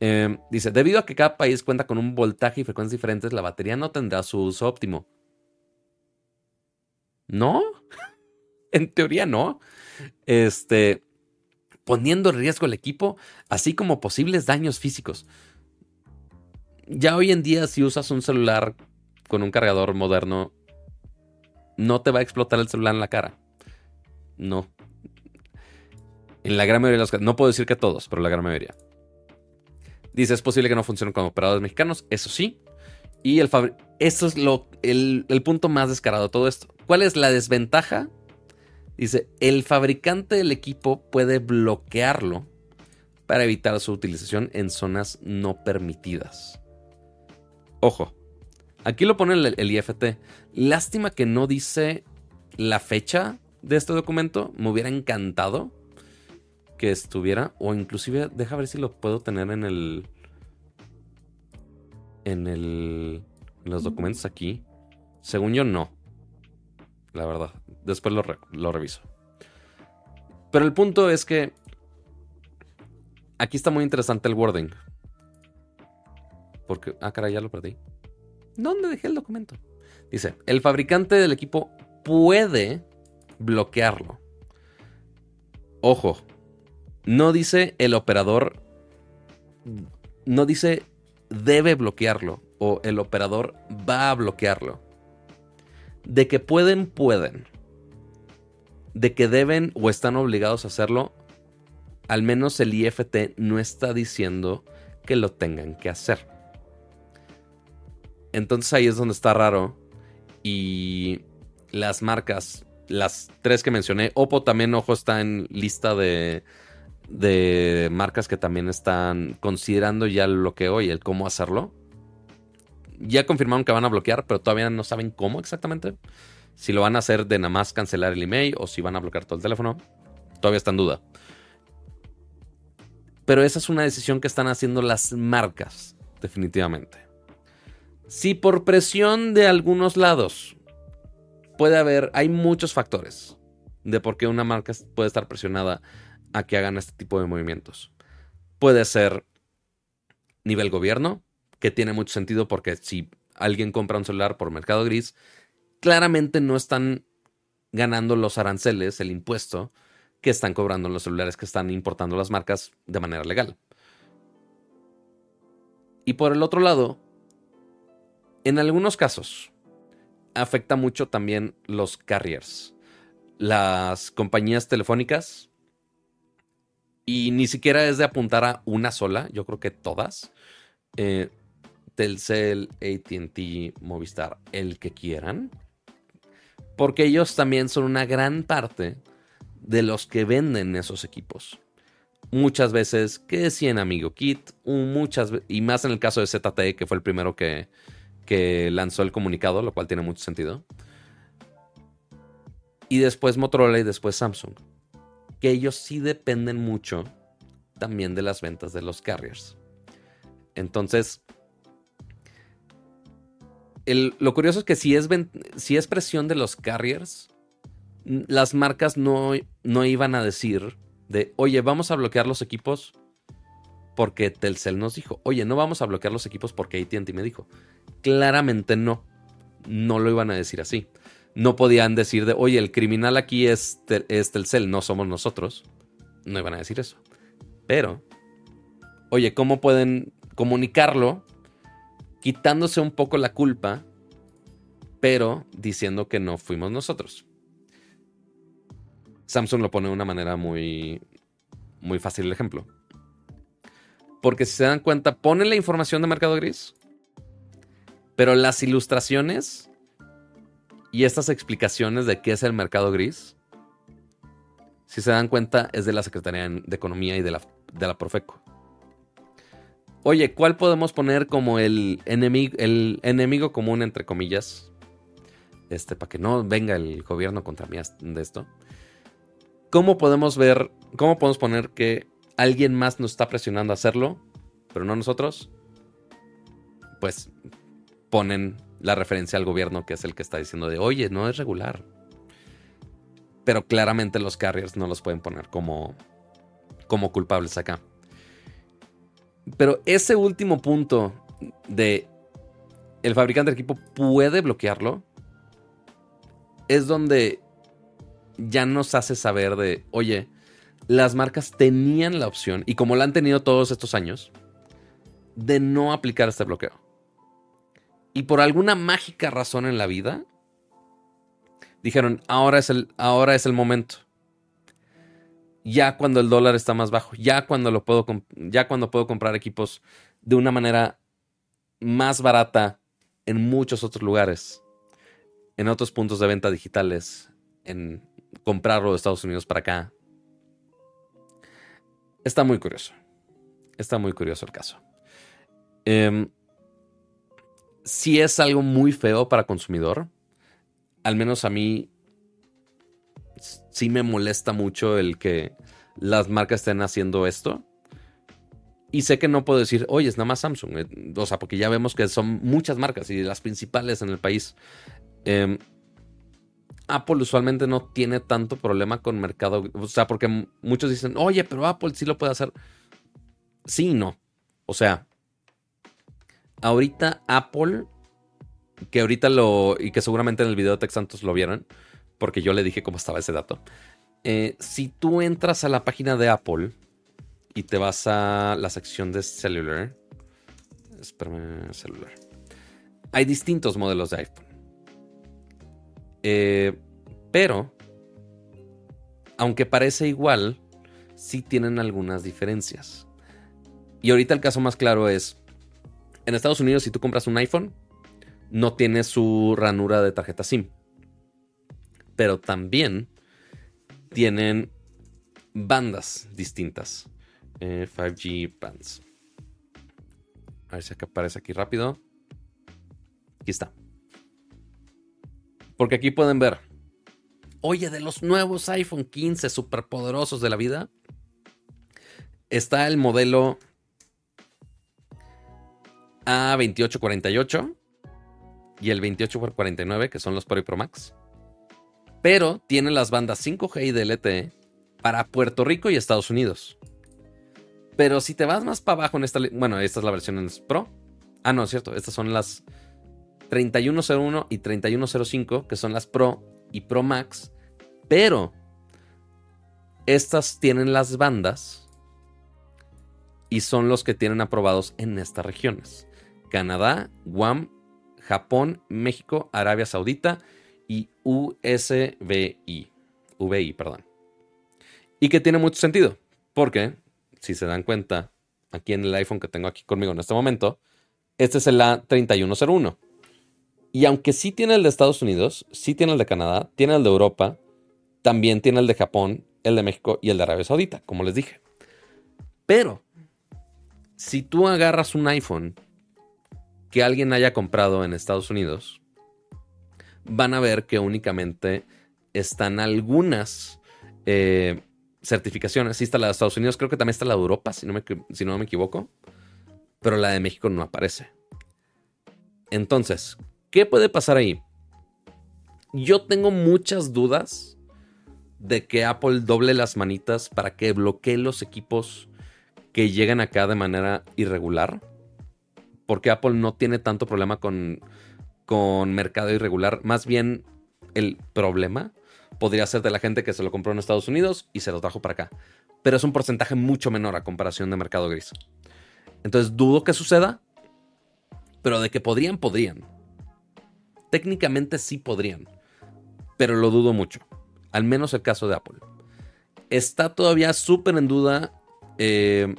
Em, dice: Debido a que cada país cuenta con un voltaje y frecuencias diferentes, la batería no tendrá su uso óptimo. ¿No? en teoría, no. Este poniendo en riesgo el equipo, así como posibles daños físicos. Ya hoy en día, si usas un celular con un cargador moderno, no te va a explotar el celular en la cara. No. En la gran mayoría de los casos, no puedo decir que todos, pero la gran mayoría. Dice, es posible que no funcionen como operadores mexicanos, eso sí. Y el eso es lo, el punto más descarado de todo esto. ¿Cuál es la desventaja Dice, el fabricante del equipo puede bloquearlo para evitar su utilización en zonas no permitidas. Ojo, aquí lo pone el, IFT. Lástima que no dice la fecha de este documento. Me hubiera encantado que estuviera. O inclusive, deja ver si lo puedo tener en el... En el... En los documentos aquí. Según yo, no. La verdad. Después lo, reviso. Pero el punto es que aquí está muy interesante el wording. Porque, ah, caray, ya lo perdí. ¿Dónde dejé el documento? Dice, el fabricante del equipo puede bloquearlo. Ojo, no dice el operador no dice debe bloquearlo o el operador va a bloquearlo. De que pueden, pueden. De que deben o están obligados a hacerlo, al menos el IFT no está diciendo que lo tengan que hacer. Entonces ahí es donde está raro. Y las marcas, las tres que mencioné, Oppo también, ojo, está en lista de, de marcas que también están considerando ya el bloqueo y el cómo hacerlo. Ya confirmaron que van a bloquear, pero todavía no saben cómo exactamente. Si lo van a hacer de nada más cancelar el email o si van a bloquear todo el teléfono. Todavía está en duda. Pero esa es una decisión que están haciendo las marcas, definitivamente. Si por presión de algunos lados puede haber, hay muchos factores de por qué una marca puede estar presionada a que hagan este tipo de movimientos. Puede ser nivel gobierno, que tiene mucho sentido porque si alguien compra un celular por mercado gris, claramente no están ganando los aranceles, el impuesto que están cobrando los celulares que están importando las marcas de manera legal. Y por el otro lado, en algunos casos, afecta mucho también los carriers. Las compañías telefónicas y ni siquiera es de apuntar a una sola, yo creo que todas. Eh, Telcel, ATT, Movistar, el que quieran. Porque ellos también son una gran parte de los que venden esos equipos. Muchas veces, que si en Amigo Kit, muchas y más en el caso de ZTE, que fue el primero que, que lanzó el comunicado, lo cual tiene mucho sentido. Y después Motorola y después Samsung que ellos sí dependen mucho también de las ventas de los carriers. Entonces, lo curioso es que si es, si es presión de los carriers, las marcas no, no iban a decir de, oye, vamos a bloquear los equipos porque Telcel nos dijo, oye, no vamos a bloquear los equipos porque ATT me dijo. Claramente no, no lo iban a decir así no podían decir de, oye, el criminal aquí es, es Telcel, no somos nosotros. No iban a decir eso. Pero, oye, ¿cómo pueden comunicarlo quitándose un poco la culpa, pero diciendo que no fuimos nosotros? Samsung lo pone de una manera muy, muy fácil el ejemplo. Porque si se dan cuenta, ponen la información de Mercado Gris, pero las ilustraciones y estas explicaciones de qué es el mercado gris, si se dan cuenta, es de la Secretaría de Economía y de la, de la Profeco. Oye, ¿cuál podemos poner como el enemigo, el enemigo común, entre comillas? Este, para que no venga el gobierno contra mí de esto. ¿Cómo podemos ver, cómo podemos poner que alguien más nos está presionando a hacerlo, pero no nosotros? Pues ponen la referencia al gobierno, que es el que está diciendo de, oye, no es regular. Pero claramente los carriers no los pueden poner como, como culpables acá. Pero ese último punto de el fabricante del equipo puede bloquearlo es donde ya nos hace saber de, oye, las marcas tenían la opción, y como la han tenido todos estos años, de no aplicar este bloqueo. Y por alguna mágica razón en la vida, dijeron, ahora es el, ahora es el momento. Ya cuando el dólar está más bajo, ya cuando, lo puedo, ya cuando puedo comprar equipos de una manera más barata en muchos otros lugares, en otros puntos de venta digitales, en comprarlo de Estados Unidos para acá. Está muy curioso. Está muy curioso el caso. Eh, si es algo muy feo para consumidor. Al menos a mí sí me molesta mucho el que las marcas estén haciendo esto. Y sé que no puedo decir, oye, es nada más Samsung. Eh, o sea, porque ya vemos que son muchas marcas y las principales en el país. Em, Apple usualmente no tiene tanto problema con mercado. O sea, porque muchos dicen, oye, pero Apple sí lo puede hacer. Sí y no. O sea, ahorita Apple, que ahorita lo, y que seguramente en el video de Tex Santos lo vieron, porque yo le dije cómo estaba ese dato. Eh, si tú entras a la página de Apple y te vas a la sección de celular. Espérame, celular. Hay distintos modelos de iPhone. Eh, pero, aunque parece igual, sí tienen algunas diferencias. Y ahorita el caso más claro es, en Estados Unidos si tú compras un iPhone, no tiene su ranura de tarjeta SIM. Pero también tienen bandas distintas. 5G eh, bands. A ver si aparece aquí rápido. Aquí está. Porque aquí pueden ver. Oye, de los nuevos iPhone 15 superpoderosos de la vida, está el modelo A2848 y el 2849, que son los Pro y Pro Max. Pero tiene las bandas 5G y DLT para Puerto Rico y Estados Unidos. Pero si te vas más para abajo en esta... Bueno, esta es la versión en Pro. Ah, no, es cierto. Estas son las 3101 y 3105, que son las Pro y Pro Max. Pero estas tienen las bandas y son los que tienen aprobados en estas regiones. Canadá, Guam, Japón, México, Arabia Saudita y USVI. VI, perdón. Y que tiene mucho sentido, porque si se dan cuenta, aquí en el iPhone que tengo aquí conmigo en este momento, este es el A3101. Y aunque sí tiene el de Estados Unidos, sí tiene el de Canadá, tiene el de Europa, también tiene el de Japón, el de México y el de Arabia Saudita, como les dije. Pero, si tú agarras un iPhone que alguien haya comprado en Estados Unidos, van a ver que únicamente están algunas eh, certificaciones. Sí está la de Estados Unidos, creo que también está la de Europa, si no me, si no me equivoco. Pero la de México no aparece. Entonces, ¿qué puede pasar ahí? Yo tengo muchas dudas de que Apple doble las manitas para que bloquee los equipos que llegan acá de manera irregular. Porque Apple no tiene tanto problema con, con mercado irregular. Más bien el problema podría ser de la gente que se lo compró en Estados Unidos y se lo trajo para acá. Pero es un porcentaje mucho menor a comparación de mercado gris. Entonces dudo que suceda, pero de que podrían, podrían. Técnicamente sí podrían, pero lo dudo mucho. Al menos el caso de Apple. Está todavía súper en duda. Eh,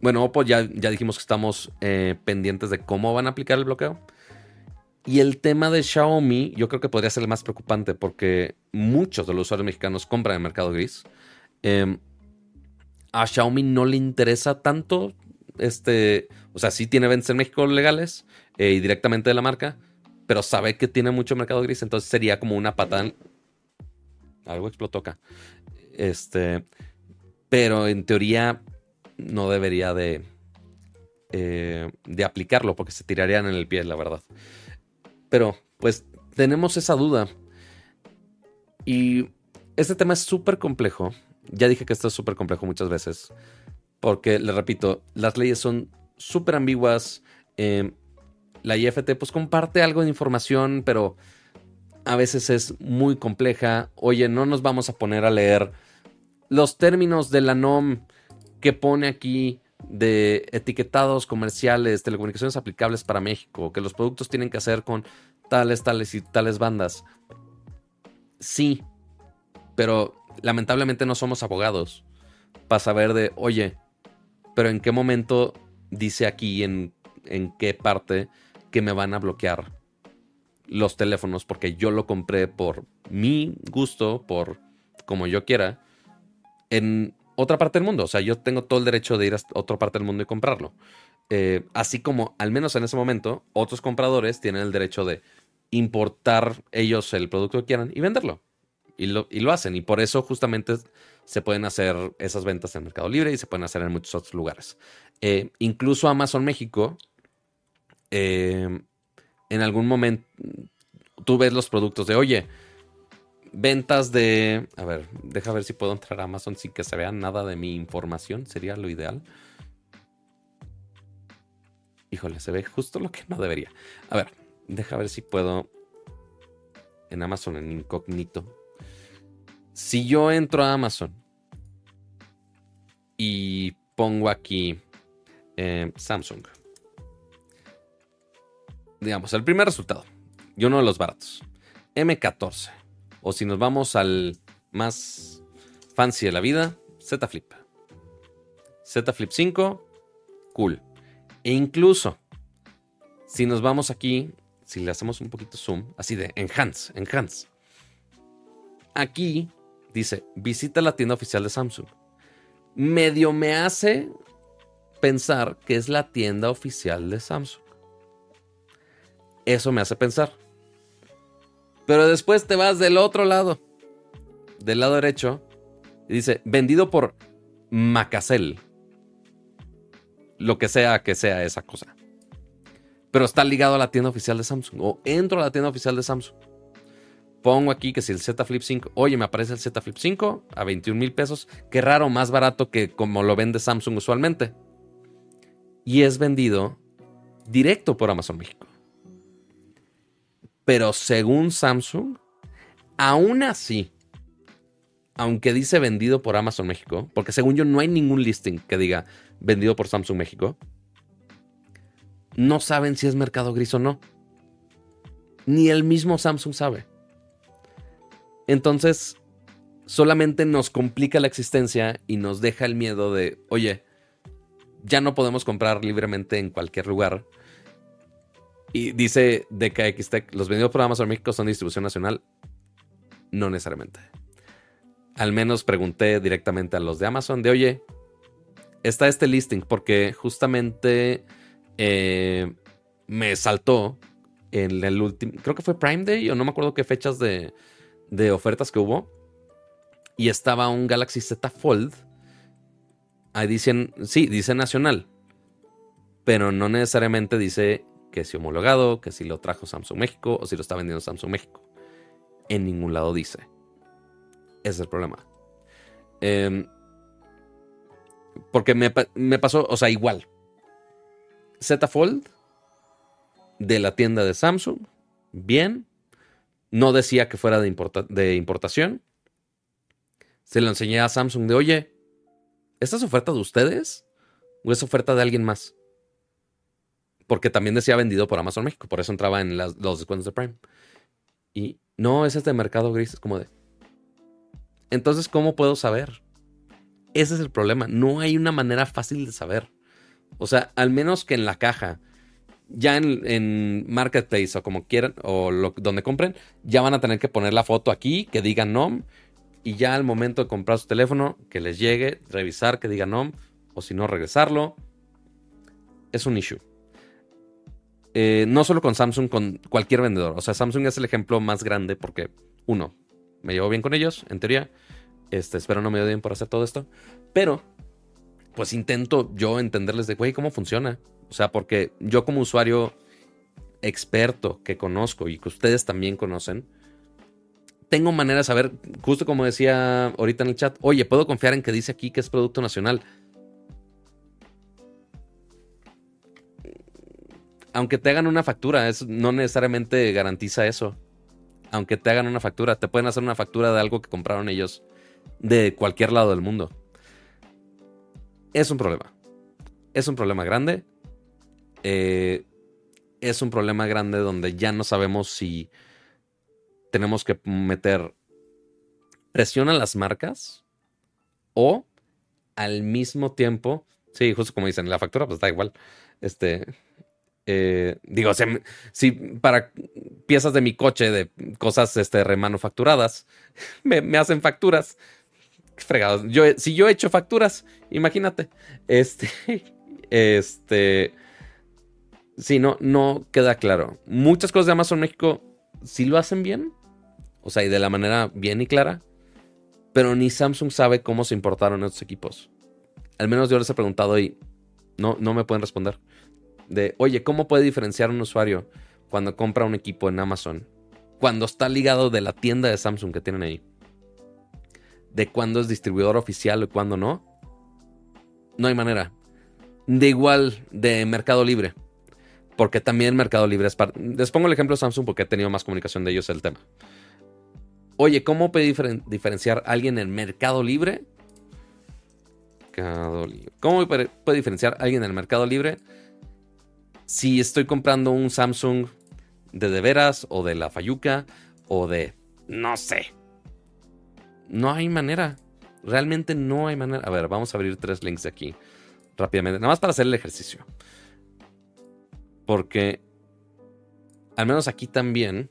bueno, Oppo ya, ya dijimos que estamos eh, pendientes de cómo van a aplicar el bloqueo. Y el tema de Xiaomi, yo creo que podría ser el más preocupante porque muchos de los usuarios mexicanos compran en mercado gris. Em, a Xiaomi no le interesa tanto este, o sea, sí tiene ventas en México legales eh, y directamente de la marca, pero sabe que tiene mucho mercado gris, entonces sería como una patada. Algo explotó acá. Este, pero en teoría no debería de, eh, de aplicarlo porque se tirarían en el pie, la verdad. Pero, pues, tenemos esa duda. Y este tema es súper complejo. Ya dije que esto es súper complejo muchas veces. Porque, le repito, las leyes son súper ambiguas. Em, la IFT pues comparte algo de información, pero a veces es muy compleja. Oye, no nos vamos a poner a leer los términos de la NOM que pone aquí de etiquetados comerciales, telecomunicaciones aplicables para México, que los productos tienen que hacer con tales, tales y tales bandas. Sí, pero lamentablemente no somos abogados para saber de, oye, pero en qué momento dice aquí, en, en qué parte, que me van a bloquear los teléfonos porque yo lo compré por mi gusto, por como yo quiera, en otra parte del mundo. O sea, yo tengo todo el derecho de ir a otra parte del mundo y comprarlo. Eh, así como, al menos en ese momento, otros compradores tienen el derecho de importar ellos el producto que quieran y venderlo. Y lo, y lo hacen. Y por eso justamente se pueden hacer esas ventas en Mercado Libre y se pueden hacer en muchos otros lugares. Eh, incluso Amazon México, eh, en algún momento, tú ves los productos de, oye, ventas de... A ver, deja ver si puedo entrar a Amazon sin que se vea nada de mi información. Sería lo ideal. Híjole, se ve justo lo que no debería. A ver, deja ver si puedo... En Amazon, en incógnito. Si yo entro a Amazon y pongo aquí eh, Samsung. Digamos, el primer resultado. Y uno de los baratos. M14. O si nos vamos al más fancy de la vida, Z Flip. Z Flip 5, cool. E incluso, si nos vamos aquí, si le hacemos un poquito zoom, así de enhance, enhance. Aquí dice, visita la tienda oficial de Samsung. Medio me hace pensar que es la tienda oficial de Samsung. Eso me hace pensar. Pero después te vas del otro lado, del lado derecho, y dice, vendido por Macacel. Lo que sea que sea esa cosa. Pero está ligado a la tienda oficial de Samsung. O entro a la tienda oficial de Samsung. Pongo aquí que si el Z Flip 5, oye, me aparece el Z Flip 5 a 21 mil pesos. Qué raro, más barato que como lo vende Samsung usualmente. Y es vendido directo por Amazon México. Pero según Samsung, aún así, aunque dice vendido por Amazon México, porque según yo no hay ningún listing que diga vendido por Samsung México, no saben si es mercado gris o no. Ni el mismo Samsung sabe. Entonces, solamente nos complica la existencia y nos deja el miedo de, oye, ya no podemos comprar libremente en cualquier lugar. Y dice DKX los vendidos por Amazon México son distribución nacional. No necesariamente. Al menos pregunté directamente a los de Amazon de, oye, está este listing porque justamente eh, me saltó en el último, creo que fue Prime Day o no me acuerdo qué fechas de, de ofertas que hubo. Y estaba un Galaxy Z Fold. Ahí dicen, sí, dice nacional. Pero no necesariamente dice que si homologado, que si lo trajo Samsung México o si lo está vendiendo Samsung México. En ningún lado dice. Ese es el problema. Em, porque me, me, pasó, o sea, igual. Z Fold de la tienda de Samsung, bien. No decía que fuera de, importación. Se lo enseñé a Samsung de, oye, ¿esta es oferta de ustedes? ¿O es oferta de alguien más? Porque también decía vendido por Amazon México, por eso entraba en los descuentos de Prime. Y no, ese es de mercado gris, es como de... Entonces, ¿cómo puedo saber? Ese es el problema. No hay una manera fácil de saber. O sea, al menos que en la caja ya en, Marketplace o como quieran, o donde compren, ya van a tener que poner la foto aquí, que diga NOM, y ya al momento de comprar su teléfono, que les llegue, revisar que diga NOM, o si no, regresarlo. Es un issue. Eh, no solo con Samsung, con cualquier vendedor. O sea, Samsung es el ejemplo más grande porque, uno, me llevo bien con ellos, en teoría. Este, espero no me odien por hacer todo esto. Pero, pues intento yo entenderles de, güey, cómo funciona. O sea, porque yo como usuario experto que conozco y que ustedes también conocen, tengo manera de saber, justo como decía ahorita en el chat, oye, puedo confiar en que dice aquí que es producto nacional. Aunque te hagan una factura, eso no necesariamente garantiza eso. Aunque te hagan una factura, te pueden hacer una factura de algo que compraron ellos de cualquier lado del mundo. Es un problema. Es un problema grande. Eh, es un problema grande donde ya no sabemos si tenemos que meter presión a las marcas o al mismo tiempo, sí, justo como dicen, la factura pues da igual. Este, eh, digo, si, para piezas de mi coche, de cosas este, remanufacturadas, me, hacen facturas. Fregados. Yo, si yo he hecho facturas, imagínate. Este, este, Sí, no, no queda claro. Muchas cosas de Amazon México sí lo hacen bien. O sea, y de la manera bien y clara. Pero ni Samsung sabe cómo se importaron estos equipos. Al menos yo les he preguntado y no, no me pueden responder. De, oye, ¿cómo puede diferenciar un usuario cuando compra un equipo en Amazon? Cuando está ligado de la tienda de Samsung que tienen ahí. De cuándo es distribuidor oficial y cuándo no. No hay manera. De igual de Mercado Libre porque también Mercado Libre es parte. Les pongo el ejemplo de Samsung porque he tenido más comunicación de ellos el tema. Oye, ¿cómo puede diferenciar alguien en Mercado Libre Mercado Libre. ¿Cómo puede, puede diferenciar alguien en el Mercado Libre? Si estoy comprando un Samsung de de veras o de la Fayuca o de no sé. No hay manera. Realmente no hay manera. A ver, vamos a abrir tres links de aquí rápidamente. Nada más para hacer el ejercicio. Porque al menos aquí también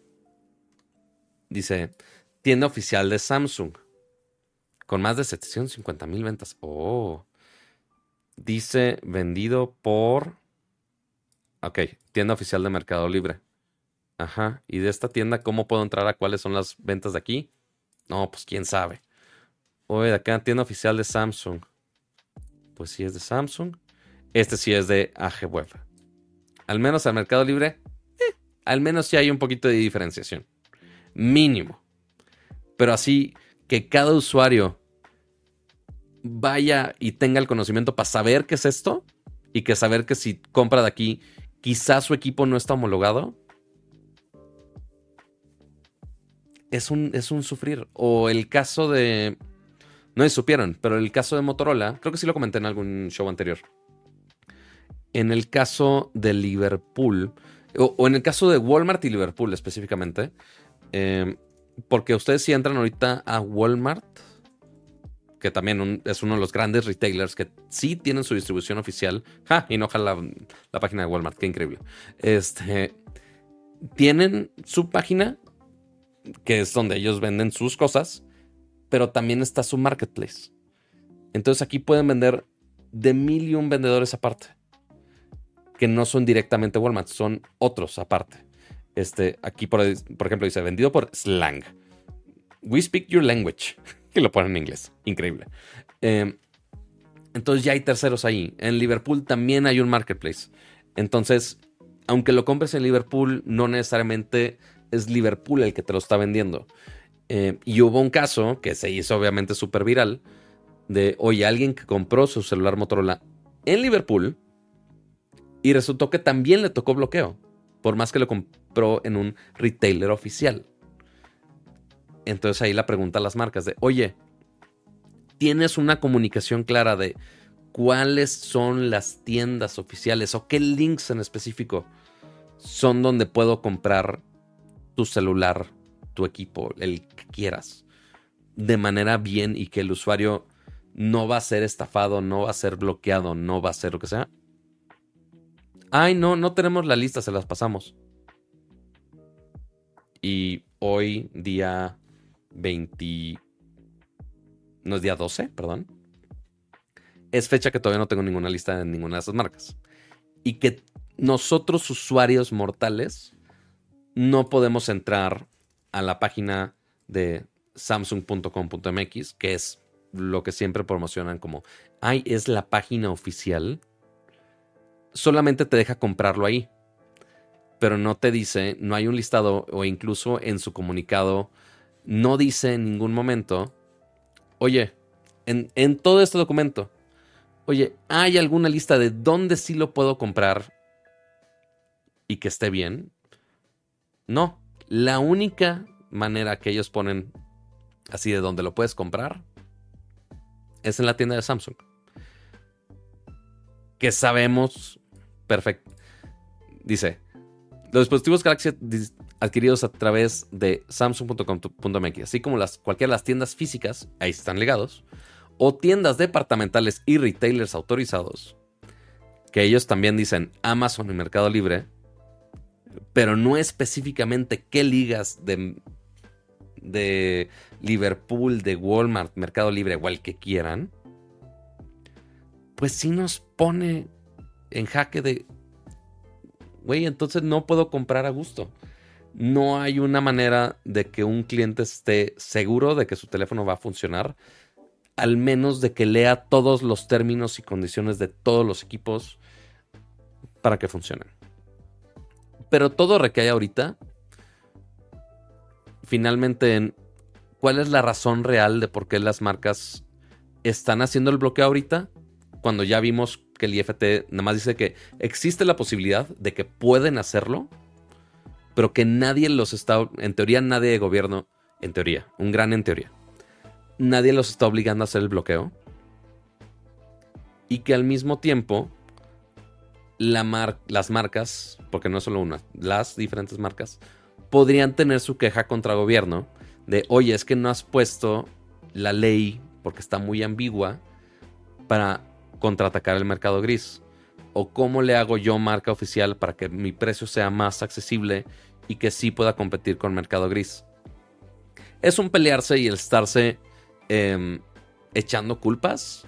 dice tienda oficial de Samsung con más de 750 mil ventas. Oh. Dice vendido por... Ok, tienda oficial de Mercado Libre. Ajá. ¿Y de esta tienda cómo puedo entrar a cuáles son las ventas de aquí? No, pues quién sabe. Oye, de acá tienda oficial de Samsung. Pues sí es de Samsung. Este sí es de AG Web. Al menos al Mercado Libre, eh, al menos sí hay un poquito de diferenciación. Mínimo. Pero así que cada usuario vaya y tenga el conocimiento para saber qué es esto y que saber que si compra de aquí, quizás su equipo no está homologado. Es un, es un sufrir. O el caso de... No supieron, pero el caso de Motorola, creo que sí lo comenté en algún show anterior. En el caso de Liverpool, o, en el caso de Walmart y Liverpool específicamente, eh, porque ustedes si entran ahorita a Walmart, que también es uno de los grandes retailers que sí tienen su distribución oficial. Ja, y no la, la página de Walmart, qué increíble. Este, tienen su página, que es donde ellos venden sus cosas, pero también está su marketplace. Entonces aquí pueden vender de mil y un vendedores aparte, que no son directamente Walmart, son otros aparte. Este, aquí, por, por ejemplo, dice vendido por Slang. We speak your language. que lo ponen en inglés. Increíble. Em, entonces ya hay terceros ahí. En Liverpool también hay un marketplace. Entonces, aunque lo compres en Liverpool, no necesariamente es Liverpool el que te lo está vendiendo. Em, y hubo un caso que se hizo obviamente súper viral de, oye, alguien que compró su celular Motorola en Liverpool y resultó que también le tocó bloqueo, por más que lo compró en un retailer oficial. Entonces ahí la pregunta a las marcas de, oye, ¿tienes una comunicación clara de cuáles son las tiendas oficiales o qué links en específico son donde puedo comprar tu celular, tu equipo, el que quieras, de manera bien y que el usuario no va a ser estafado, no va a ser bloqueado, no va a ser lo que sea? Ay, no, no tenemos la lista, se las pasamos. Y hoy, día 20... No es día 12, perdón. Es fecha que todavía no tengo ninguna lista de ninguna de esas marcas. Y que nosotros usuarios mortales no podemos entrar a la página de samsung.com.mx, que es lo que siempre promocionan como, ay, es la página oficial. Solamente te deja comprarlo ahí. Pero no te dice, no hay un listado o incluso en su comunicado no dice en ningún momento, oye, en, todo este documento, oye, ¿hay alguna lista de dónde sí lo puedo comprar y que esté bien? No, la única manera que ellos ponen así de dónde lo puedes comprar es en la tienda de Samsung. Que sabemos perfecto. Dice, los dispositivos Galaxy adquiridos a través de samsung.com.mx, así como las, cualquiera de las tiendas físicas, ahí están ligados, o tiendas departamentales y retailers autorizados, que ellos también dicen Amazon y Mercado Libre, pero no específicamente qué ligas de, de Liverpool, de Walmart, Mercado Libre o el que quieran, pues sí nos pone en jaque de, güey, entonces no puedo comprar a gusto no hay una manera de que un cliente esté seguro de que su teléfono va a funcionar, al menos de que lea todos los términos y condiciones de todos los equipos para que funcionen. Pero todo recae ahorita finalmente en cuál es la razón real de por qué las marcas están haciendo el bloqueo ahorita, cuando ya vimos que el IFT nada más dice que existe la posibilidad de que pueden hacerlo pero que nadie los está, en teoría nadie de gobierno, en teoría, un gran en teoría, nadie los está obligando a hacer el bloqueo. y que al mismo tiempo las marcas, porque no es solo una, las diferentes marcas, podrían tener su queja contra gobierno de, oye, es que no has puesto la ley porque está muy ambigua para contraatacar el mercado gris. O cómo le hago yo marca oficial para que mi precio sea más accesible y que sí pueda competir con mercado gris. Es un pelearse y el estarse em, echando culpas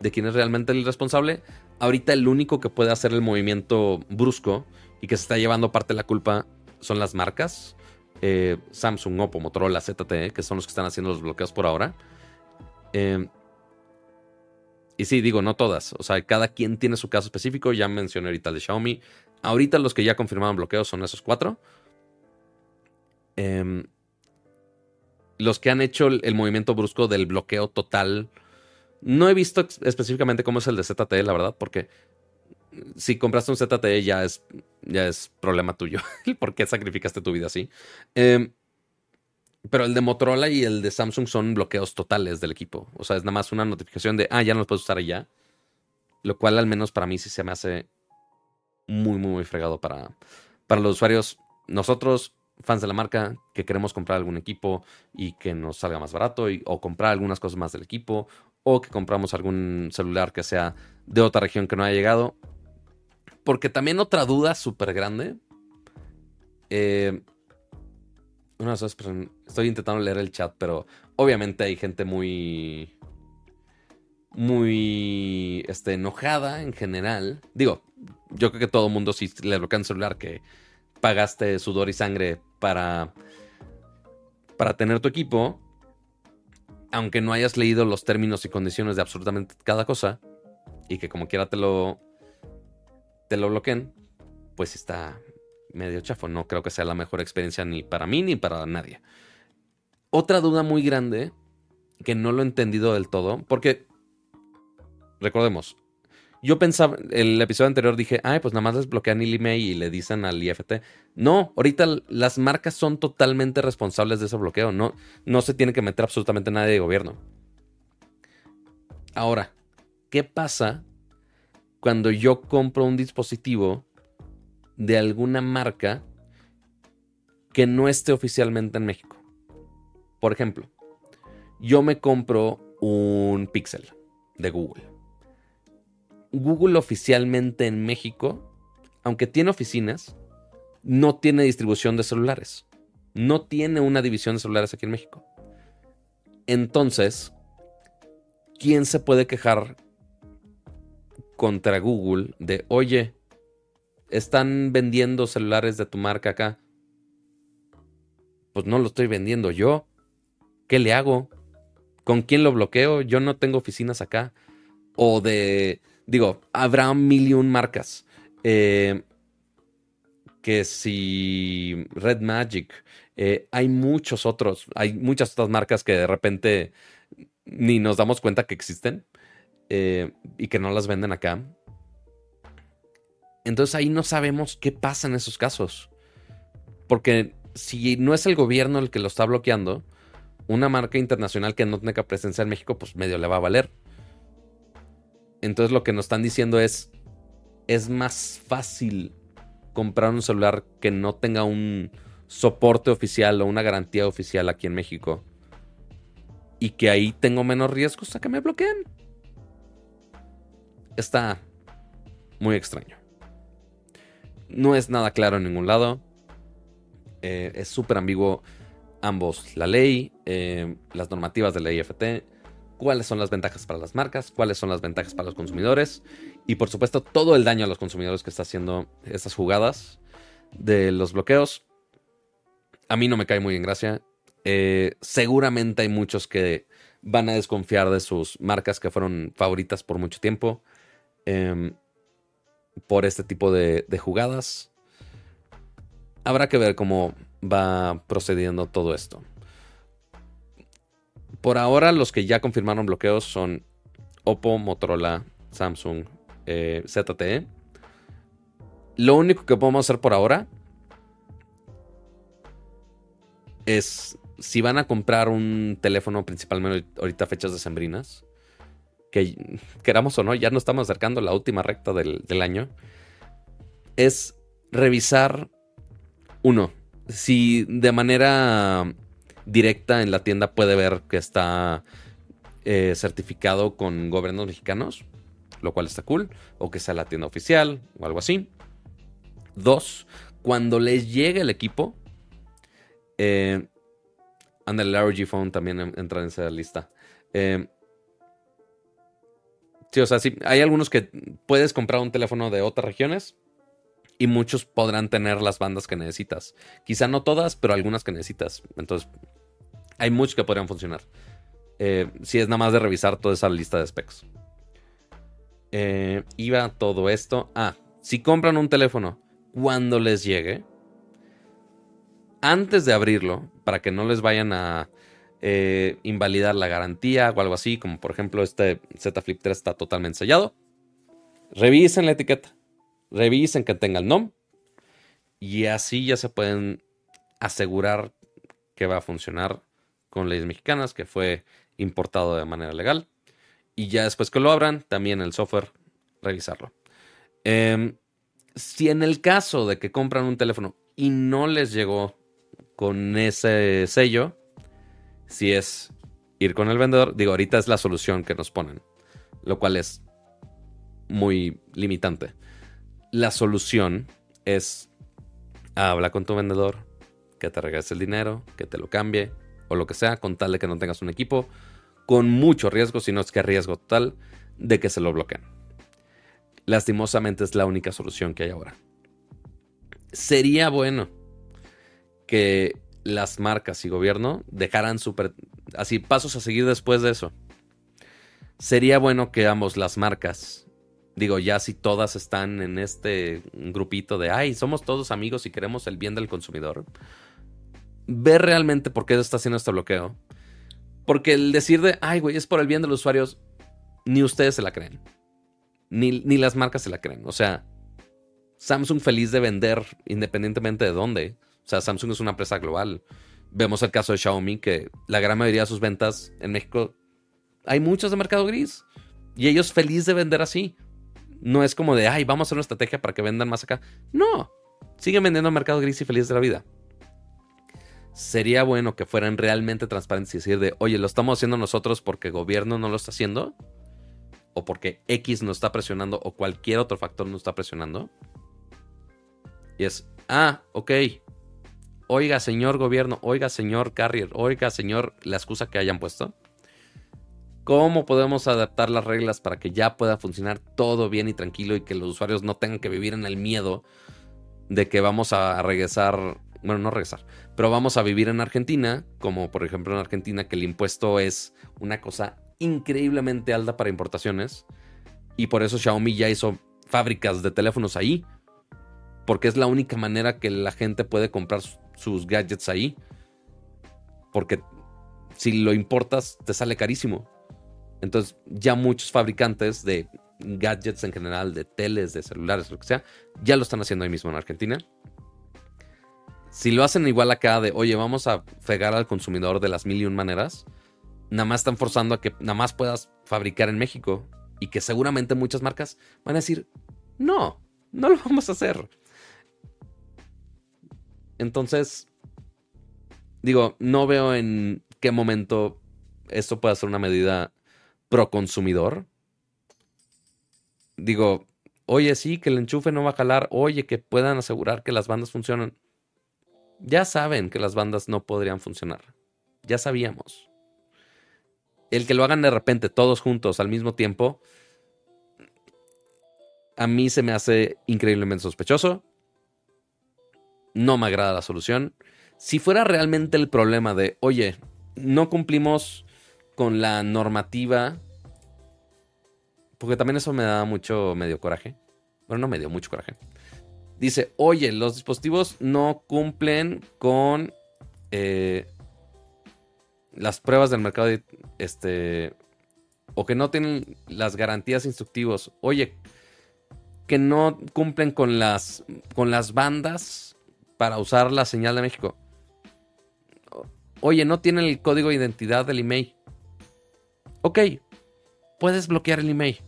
de quién es realmente el responsable. Ahorita el único que puede hacer el movimiento brusco y que se está llevando parte de la culpa son las marcas. Eh, Samsung, Oppo, Motorola, ZTE, que son los que están haciendo los bloqueos por ahora. Em, y sí, digo, no todas. O sea, cada quien tiene su caso específico. Ya mencioné ahorita el de Xiaomi. Ahorita los que ya confirmaron bloqueos son esos cuatro. Em, los que han hecho el, movimiento brusco del bloqueo total. No he visto específicamente cómo es el de ZTE, la verdad, porque si compraste un ZTE ya es, ya es problema tuyo. ¿Por qué sacrificaste tu vida así? Em, pero el de Motorola y el de Samsung son bloqueos totales del equipo. O sea, es nada más una notificación de, ah, ya no los puedes usar allá. Lo cual al menos para mí sí se me hace muy, muy, muy fregado para, para los usuarios. Nosotros, fans de la marca, que queremos comprar algún equipo y que nos salga más barato, o comprar algunas cosas más del equipo, o que compramos algún celular que sea de otra región que no haya llegado. Porque también otra duda súper grande. Eh, estoy intentando leer el chat, pero obviamente hay gente muy. Muy. Este, enojada en general. Digo, yo creo que todo mundo, si le bloquean el celular, que pagaste sudor y sangre para. Para tener tu equipo. Aunque no hayas leído los términos y condiciones de absolutamente cada cosa. Y que como quiera te lo. Te lo bloqueen. Pues está medio chafo. No creo que sea la mejor experiencia ni para mí ni para nadie. Otra duda muy grande, que no lo he entendido del todo, porque recordemos, yo pensaba, el episodio anterior dije, ay, pues nada más les bloquean el email y le dicen al IFT. No, ahorita las marcas son totalmente responsables de ese bloqueo. No, no se tiene que meter absolutamente nadie de gobierno. Ahora, ¿qué pasa cuando yo compro un dispositivo de alguna marca que no esté oficialmente en México. Por ejemplo, yo me compro un Pixel de Google. Google oficialmente en México, aunque tiene oficinas, no tiene distribución de celulares. No tiene una división de celulares aquí en México. Entonces, ¿quién se puede quejar contra Google de, oye, están vendiendo celulares de tu marca acá. Pues no lo estoy vendiendo yo. ¿Qué le hago? ¿Con quién lo bloqueo? Yo no tengo oficinas acá. O de, digo, habrá un marcas. Eh, que si Red Magic, eh, hay muchos otros, hay muchas otras marcas que de repente ni nos damos cuenta que existen eh, y que no las venden acá. Entonces ahí no sabemos qué pasa en esos casos. Porque si no es el gobierno el que lo está bloqueando, una marca internacional que no tenga presencia en México, pues medio le va a valer. Entonces lo que nos están diciendo es, es más fácil comprar un celular que no tenga un soporte oficial o una garantía oficial aquí en México. Y que ahí tengo menos riesgos a que me bloqueen. Está muy extraño. No es nada claro en ningún lado. Eh, es súper ambiguo ambos, la ley, eh, las normativas de la IFT, cuáles son las ventajas para las marcas, cuáles son las ventajas para los consumidores y por supuesto todo el daño a los consumidores que está haciendo estas jugadas de los bloqueos. A mí no me cae muy en gracia. Eh, seguramente hay muchos que van a desconfiar de sus marcas que fueron favoritas por mucho tiempo. Em, por este tipo de, jugadas. Habrá que ver cómo va procediendo todo esto. Por ahora, los que ya confirmaron bloqueos son Oppo, Motorola, Samsung, eh, ZTE. Lo único que podemos hacer por ahora es si van a comprar un teléfono, principalmente ahorita fechas decembrinas, que queramos o no, ya nos estamos acercando a la última recta del, del año, es revisar, uno, si de manera directa en la tienda puede ver que está eh, certificado con gobiernos mexicanos, lo cual está cool, o que sea la tienda oficial o algo así. Dos, cuando les llegue el equipo, eh, anda el ROG Phone también entra en esa lista. Eh, sí, o sea, sí, hay algunos que puedes comprar un teléfono de otras regiones y muchos podrán tener las bandas que necesitas. Quizá no todas, pero algunas que necesitas. Entonces, hay muchos que podrían funcionar. Eh, si es nada más de revisar toda esa lista de specs. Eh, iba todo esto. Ah, si compran un teléfono cuando les llegue, antes de abrirlo, para que no les vayan a eh, invalidar la garantía o algo así, como por ejemplo este Z Flip 3 está totalmente sellado, revisen la etiqueta, revisen que tenga el NOM y así ya se pueden asegurar que va a funcionar con leyes mexicanas, que fue importado de manera legal. Y ya después que lo abran, también el software, revisarlo. Em, si en el caso de que compran un teléfono y no les llegó con ese sello, si es ir con el vendedor, digo, ahorita es la solución que nos ponen, lo cual es muy limitante. La solución es habla con tu vendedor, que te regrese el dinero, que te lo cambie, o lo que sea, con tal de que no tengas un equipo con mucho riesgo, si no es que riesgo total, de que se lo bloqueen. Lastimosamente es la única solución que hay ahora. Sería bueno que las marcas y gobierno dejaran super, así pasos a seguir después de eso. Sería bueno que ambos las marcas, digo, ya si todas están en este grupito de, ay, somos todos amigos y queremos el bien del consumidor, ver realmente por qué está haciendo este bloqueo. Porque el decir de, ay, güey, es por el bien de los usuarios, ni ustedes se la creen. Ni, ni las marcas se la creen. O sea, Samsung feliz de vender independientemente de dónde. O sea, Samsung es una empresa global. Vemos el caso de Xiaomi, que la gran mayoría de sus ventas en México hay muchas de mercado gris. Y ellos feliz de vender así. No es como de, ay, vamos a hacer una estrategia para que vendan más acá. No. Siguen vendiendo en mercado gris y feliz de la vida sería bueno que fueran realmente transparentes y decir de, oye, lo estamos haciendo nosotros porque el gobierno no lo está haciendo, o porque X nos está presionando, o cualquier otro factor nos está presionando. Y es, ah, ok. Oiga, señor gobierno, oiga, señor carrier, oiga, señor, la excusa que hayan puesto. ¿Cómo podemos adaptar las reglas para que ya pueda funcionar todo bien y tranquilo y que los usuarios no tengan que vivir en el miedo de que vamos a regresar bueno, no regresar, pero vamos a vivir en Argentina, como por ejemplo en Argentina que el impuesto es una cosa increíblemente alta para importaciones y por eso Xiaomi ya hizo fábricas de teléfonos ahí, porque es la única manera que la gente puede comprar sus gadgets ahí, porque si lo importas te sale carísimo. Entonces ya muchos fabricantes de gadgets en general, de teles, de celulares, lo que sea, ya lo están haciendo ahí mismo en Argentina. Si lo hacen igual acá de, oye, vamos a fegar al consumidor de las mil y un maneras, nada más están forzando a que nada más puedas fabricar en México y que seguramente muchas marcas van a decir, no, no lo vamos a hacer. Entonces, digo, no veo en qué momento esto puede ser una medida pro consumidor. Digo, oye, sí, que el enchufe no va a jalar, oye, que puedan asegurar que las bandas funcionan. Ya saben que las bandas no podrían funcionar. Ya sabíamos. El que lo hagan de repente todos juntos al mismo tiempo, a mí se me hace increíblemente sospechoso. No me agrada la solución. Si fuera realmente el problema de, oye, no cumplimos con la normativa, porque también eso me da mucho medio coraje. Bueno, no me dio mucho coraje dice, oye, los dispositivos no cumplen con eh, las pruebas del mercado, este, o que no tienen las garantías instructivos. Oye, que no cumplen con las, con las bandas para usar la señal de México. Oye, no tienen el código de identidad del email. Ok, puedes bloquear el email.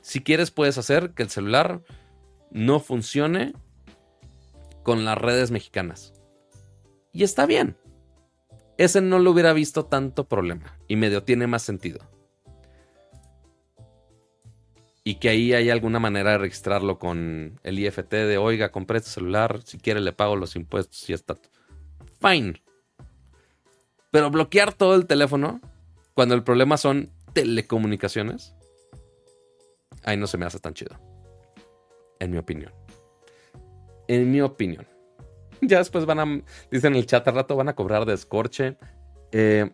Si quieres, puedes hacer que el celular no funcione con las redes mexicanas. Y está bien. Ese no lo hubiera visto tanto problema. Y medio tiene más sentido. Y que ahí hay alguna manera de registrarlo con el IFT de, oiga, compré este celular, si quiere le pago los impuestos y está. Fine. Pero bloquear todo el teléfono cuando el problema son telecomunicaciones, ahí no se me hace tan chido. En mi opinión. En mi opinión. Ya después van a, dicen en el chat al rato, van a cobrar de escorche. Eh,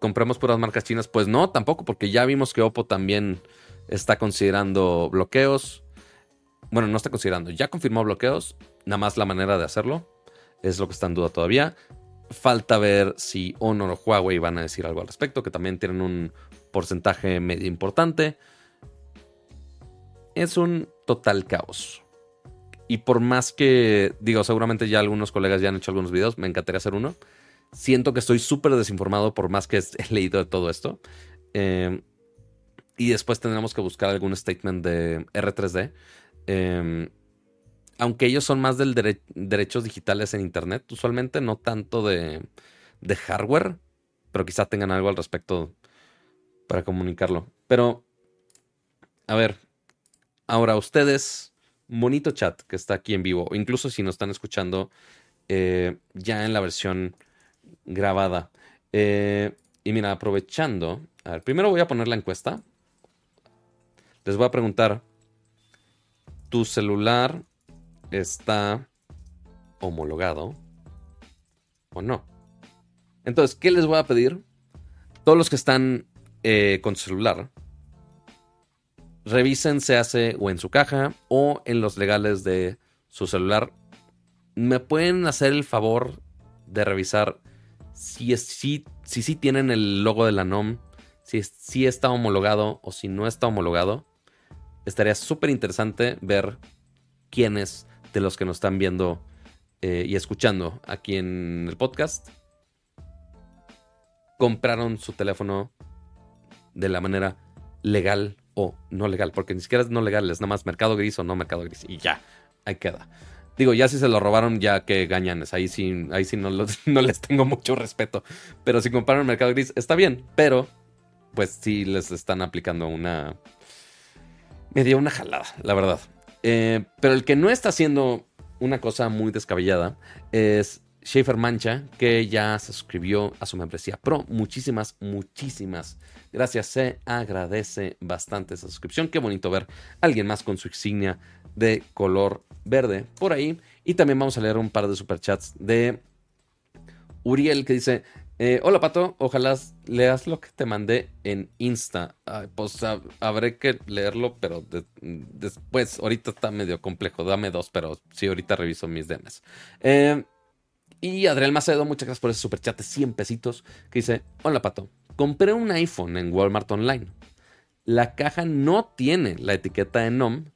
¿Compremos puras marcas chinas? Pues no, tampoco, porque ya vimos que Oppo también está considerando bloqueos. Bueno, no está considerando, ya confirmó bloqueos. Nada más la manera de hacerlo es lo que está en duda todavía. Falta ver si Honor o Huawei van a decir algo al respecto, que también tienen un porcentaje medio importante. Es un total caos. Y por más que, digo, seguramente ya algunos colegas ya han hecho algunos videos, me encantaría hacer uno. Siento que estoy súper desinformado por más que he leído de todo esto. Eh, y después tendremos que buscar algún statement de R3D. Eh, aunque ellos son más del derechos digitales en Internet, usualmente no tanto de, de hardware, pero quizá tengan algo al respecto para comunicarlo. Pero, a ver, ahora ustedes, bonito chat que está aquí en vivo, incluso si nos están escuchando eh, ya en la versión grabada. Eh, y mira, aprovechando, a ver, primero voy a poner la encuesta. Les voy a preguntar, ¿tu celular está homologado o no. Entonces, ¿qué les voy a pedir? Todos los que están eh, con celular, revisen se hace o en su caja o en los legales de su celular. ¿Me pueden hacer el favor de revisar si, si, si, tienen el logo de la NOM, si, si está homologado o si no está homologado? Estaría súper interesante ver quiénes de los que nos están viendo eh, y escuchando aquí en el podcast compraron su teléfono de la manera legal o no legal, porque ni siquiera es no legal, es nada más mercado gris o no mercado gris y ya, ahí queda. Digo, ya si se lo robaron, ya que gañanes, ahí sí, ahí sí no, no les tengo mucho respeto. Pero si compraron mercado gris, está bien, pero pues sí les están aplicando una... Me dio una jalada, la verdad. Eh, pero el que no está haciendo una cosa muy descabellada es Schaefer Mancha, que ya se suscribió a su membresía Pro. Muchísimas, muchísimas gracias. Se agradece bastante esa suscripción. Qué bonito ver a alguien más con su insignia de color verde por ahí. Y también vamos a leer un par de superchats de Uriel que dice: eh, hola Pato, ojalá leas lo que te mandé en Insta. pues habré que leerlo, pero después, ahorita está medio complejo. Dame dos, pero sí, ahorita reviso mis DMs. Eh, y Adriel Macedo, muchas gracias por ese superchat de 100 pesitos, que dice, hola Pato, compré un iPhone en Walmart Online. La caja no tiene la etiqueta de NOM,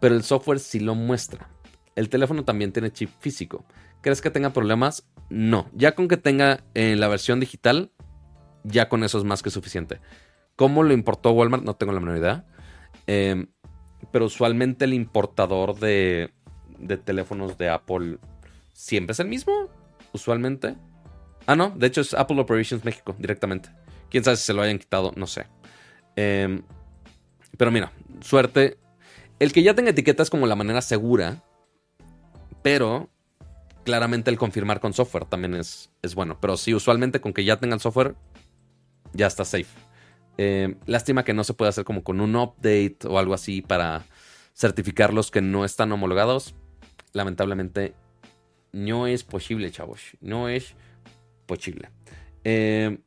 pero el software sí lo muestra. El teléfono también tiene chip físico. ¿Crees que tenga problemas? No, ya con que tenga en la versión digital, ya con eso es más que suficiente. ¿Cómo lo importó Walmart? No tengo la menor idea. Em, pero usualmente el importador de, de teléfonos de Apple siempre es el mismo. Usualmente. Ah, no, de hecho es Apple Operations México directamente. Quién sabe si se lo hayan quitado, no sé. Em, pero mira, suerte. El que ya tenga etiqueta es como la manera segura. Pero claramente el confirmar con software también es, es bueno. Pero sí, usualmente con que ya tengan software, ya está safe. Eh, lástima que no se puede hacer como con un update o algo así para certificar los que no están homologados. Lamentablemente no es posible, chavos. No es posible. Eh,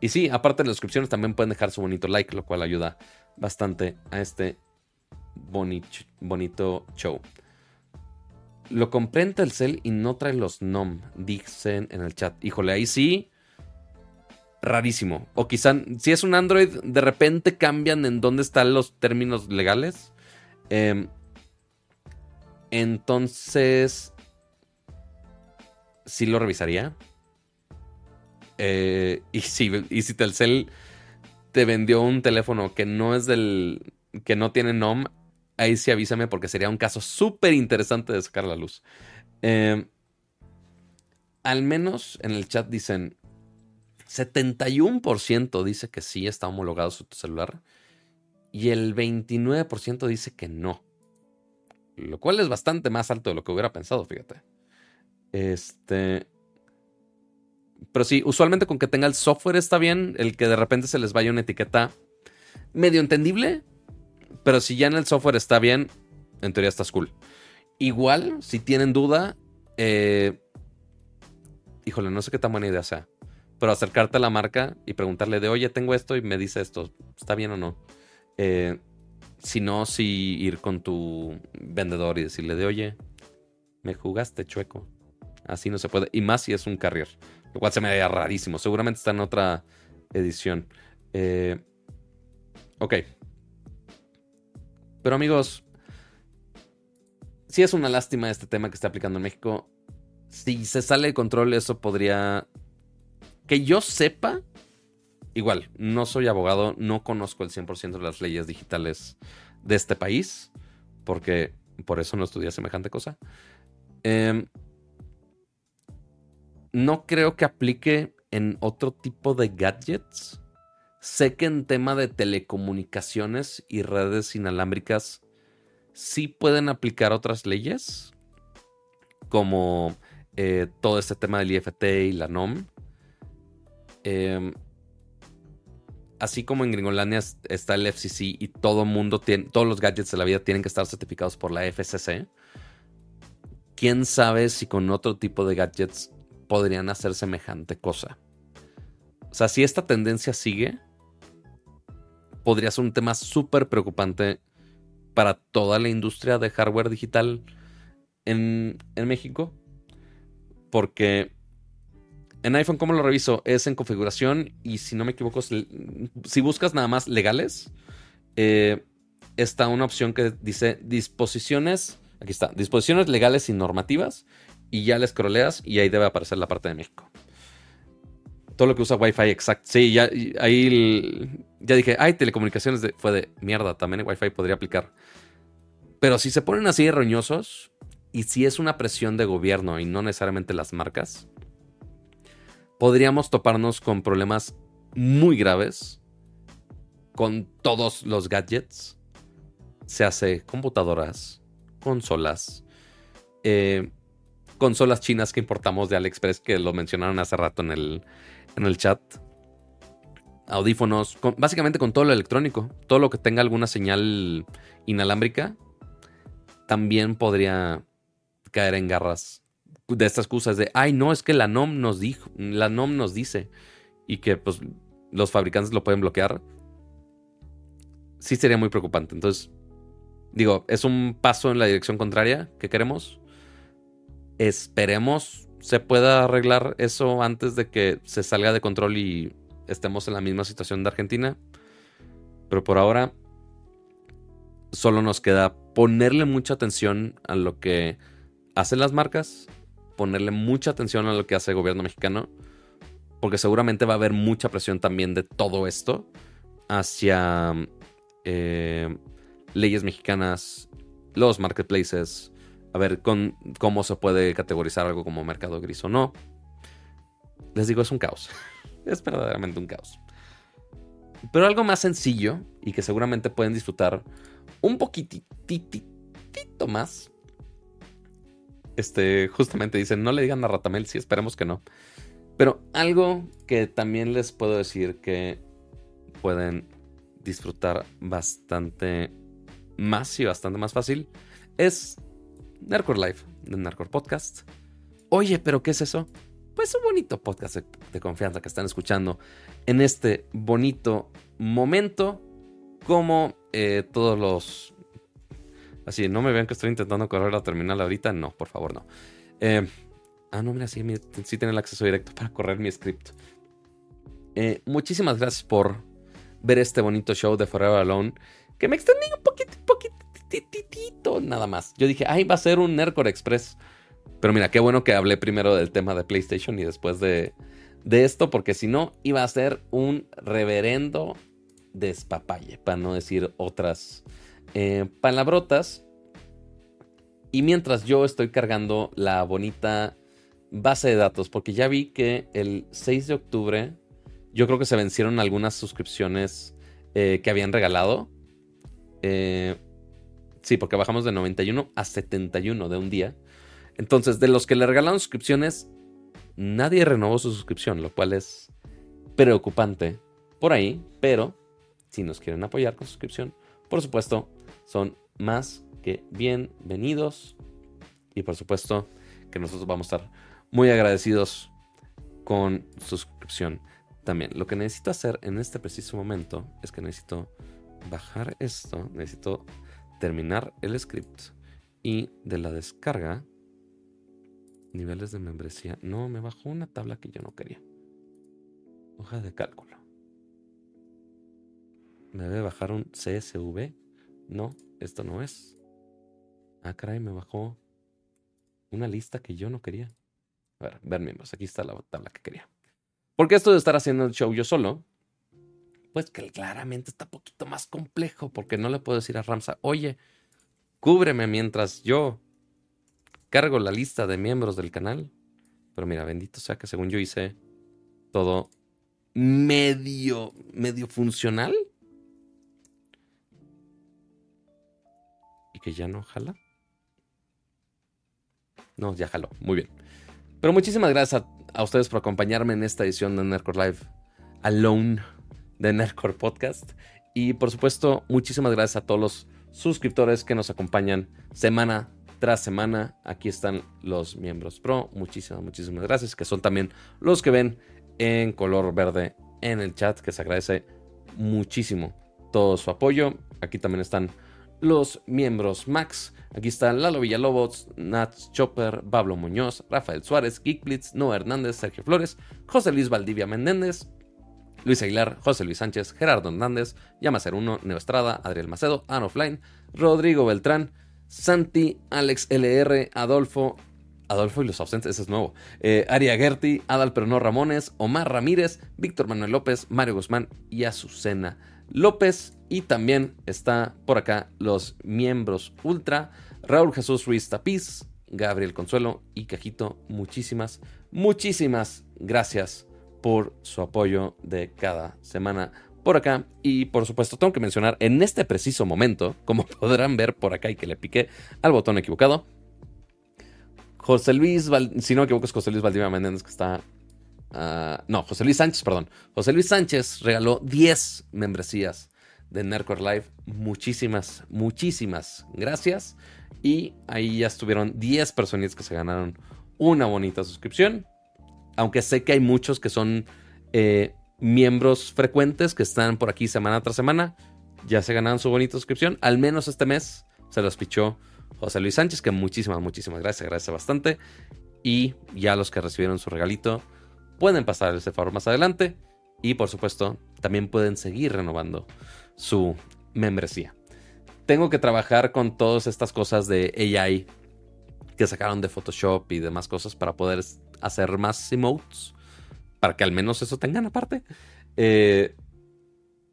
y sí, aparte de las suscripciones, también pueden dejar su bonito like, lo cual ayuda bastante a este bonito show. Lo compré en Telcel y no trae los NOM, dicen en el chat. Híjole, ahí sí. Rarísimo. O quizá, si es un Android, de repente cambian en dónde están los términos legales. Em, entonces, sí lo revisaría. Eh, y, si, y si Telcel te vendió un teléfono que no es del. que no tiene NOM, ahí sí avísame porque sería un caso súper interesante de sacar la luz. Eh, al menos en el chat dicen 71% dice que sí está homologado su celular y el 29% dice que no. Lo cual es bastante más alto de lo que hubiera pensado, fíjate. Este. Pero sí, usualmente con que tenga el software está bien. El que de repente se les vaya una etiqueta medio entendible. Pero si ya en el software está bien, en teoría estás cool. Igual, si tienen duda, eh, híjole, no sé qué tan buena idea sea. Pero acercarte a la marca y preguntarle de, oye, tengo esto y me dice esto, ¿está bien o no? Eh, si no, si ir con tu vendedor y decirle de, oye, me jugaste chueco. Así no se puede. Y más si es un carrier. Lo cual se me veía rarísimo. Seguramente está en otra edición. Eh, ok. Pero amigos, si es una lástima este tema que está aplicando en México. Si se sale de control, eso podría... Que yo sepa, igual, no soy abogado, no conozco el 100% de las leyes digitales de este país, porque por eso no estudié semejante cosa. Em, no creo que aplique en otro tipo de gadgets. Sé que en tema de telecomunicaciones y redes inalámbricas sí pueden aplicar otras leyes, como eh, todo este tema del IFT y la NOM. Em, así como en Gringolandia está el FCC y todo mundo tiene, todos los gadgets de la vida tienen que estar certificados por la FCC. Quién sabe si con otro tipo de gadgets podrían hacer semejante cosa. O sea, si esta tendencia sigue, podría ser un tema súper preocupante para toda la industria de hardware digital en, en México. Porque en iPhone, ¿cómo lo reviso? Es en configuración y si no me equivoco, si buscas nada más legales, eh, está una opción que dice disposiciones, aquí está, disposiciones legales y normativas y ya le scrolleas y ahí debe aparecer la parte de México. Todo lo que usa Wi-Fi, exacto. Sí, ya ahí ya dije, ay, telecomunicaciones fue de mierda, también Wi-Fi podría aplicar. Pero si se ponen así roñosos, y si es una presión de gobierno y no necesariamente las marcas, podríamos toparnos con problemas muy graves con todos los gadgets. Se hace computadoras, consolas, eh, consolas chinas que importamos de AliExpress, que lo mencionaron hace rato en el, en el chat. Audífonos, básicamente con todo lo electrónico. Todo lo que tenga alguna señal inalámbrica también podría caer en garras de estas cosas de, ay, no, es que la NOM nos dijo, la NOM nos dice, y que pues los fabricantes lo pueden bloquear, sí sería muy preocupante. Entonces, digo, es un paso en la dirección contraria que queremos. Esperemos se pueda arreglar eso antes de que se salga de control y estemos en la misma situación de Argentina. Pero por ahora, solo nos queda ponerle mucha atención a lo que hacen las marcas, ponerle mucha atención a lo que hace el gobierno mexicano, porque seguramente va a haber mucha presión también de todo esto hacia eh, leyes mexicanas, los marketplaces, a ver con, cómo se puede categorizar algo como mercado gris o no. Les digo, es un caos. es verdaderamente un caos. Pero algo más sencillo y que seguramente pueden disfrutar un poquitito más este, justamente dicen, no le digan a Ratamel, sí, esperemos que no. Pero algo que también les puedo decir que pueden disfrutar bastante más y bastante más fácil es Nerdcore Live, de Nerdcore Podcast. Oye, ¿pero qué es eso? Pues un bonito podcast de, confianza que están escuchando en este bonito momento, como eh, todos los Así, no me vean que estoy intentando correr la terminal ahorita. No, por favor, no. Eh, ah, no, mira, sí, sí tiene el acceso directo para correr mi script. Eh, muchísimas gracias por ver este bonito show de Forever Alone. Que me extendí un poquito, poquitito, nada más. Yo dije, ay, va a ser un Nerdcore Express. Pero mira, qué bueno que hablé primero del tema de PlayStation y después de, de esto, porque si no, iba a ser un reverendo despapalle, para no decir otras eh, palabrotas. Y mientras yo estoy cargando la bonita base de datos, porque ya vi que el 6 de octubre, yo creo que se vencieron algunas suscripciones eh, que habían regalado. Eh, sí, porque bajamos de 91 a 71 de un día. Entonces, de los que le regalaron suscripciones, nadie renovó su suscripción, lo cual es preocupante por ahí, pero si nos quieren apoyar con suscripción, por supuesto, son más que bienvenidos. Y por supuesto que nosotros vamos a estar muy agradecidos con suscripción también. Lo que necesito hacer en este preciso momento es que necesito bajar esto, necesito terminar el script y de la descarga, niveles de membresía. No, me bajó una tabla que yo no quería. Hoja de cálculo. Me debe bajar un CSV. No, esto no es. Ah, caray, me bajó una lista que yo no quería. A ver, ver miembros. Aquí está la tabla que quería. Porque esto de estar haciendo el show yo solo, pues que claramente está un poquito más complejo, porque no le puedo decir a Ramsa, oye, cúbreme mientras yo cargo la lista de miembros del canal. Pero mira, bendito sea que según yo hice todo medio, medio funcional. Y que ya no jala. No, ya jaló. Muy bien. Pero muchísimas gracias a, ustedes por acompañarme en esta edición de Nerdcore Live Alone de Nerdcore Podcast. Y por supuesto, muchísimas gracias a todos los suscriptores que nos acompañan semana tras semana. Aquí están los miembros pro. Muchísimas, muchísimas gracias. Que son también los que ven en color verde en el chat, que se agradece muchísimo todo su apoyo. Aquí también están los miembros Max. Aquí están Lalo Villalobos, Nats Chopper, Pablo Muñoz, Rafael Suárez, Geekblitz, Noah Hernández, Sergio Flores, José Luis Valdivia Méndez, Luis Aguilar, José Luis Sánchez, Gerardo Hernández, Yamacer1, Neo Estrada, Adriel Macedo, Anne Offline, Rodrigo Beltrán, Santi, Alex LR, Adolfo, Adolfo y los ausentes, ese es nuevo. Eh, Aria Gerti, Adal Pero Ramones, Omar Ramírez, Víctor Manuel López, Mario Guzmán y Azucena López. Y también está por acá los miembros Ultra, Raúl Jesús Ruiz Tapiz, Gabriel Consuelo y Cajito. Muchísimas, muchísimas gracias por su apoyo de cada semana por acá. Y por supuesto, tengo que mencionar en este preciso momento, como podrán ver por acá y que le piqué al botón equivocado, José Luis, si no me equivoco, es José Luis Valdivia Menéndez que está. Ah, no, José Luis Sánchez, perdón. José Luis Sánchez regaló 10 membresías de Nerdcore Live. Muchísimas, muchísimas gracias. Y ahí ya estuvieron 10 personas que se ganaron una bonita suscripción. Aunque sé que hay muchos que son eh, miembros frecuentes que están por aquí semana tras semana. Ya se ganaron su bonita suscripción. Al menos este mes se los pichó José Luis Sánchez, que muchísimas, muchísimas gracias, gracias bastante. Y ya los que recibieron su regalito pueden pasar ese favor más adelante. Y por supuesto, también pueden seguir renovando su membresía. Tengo que trabajar con todas estas cosas de AI que sacaron de Photoshop y demás cosas para poder hacer más emotes. Para que al menos eso tengan aparte. Eh,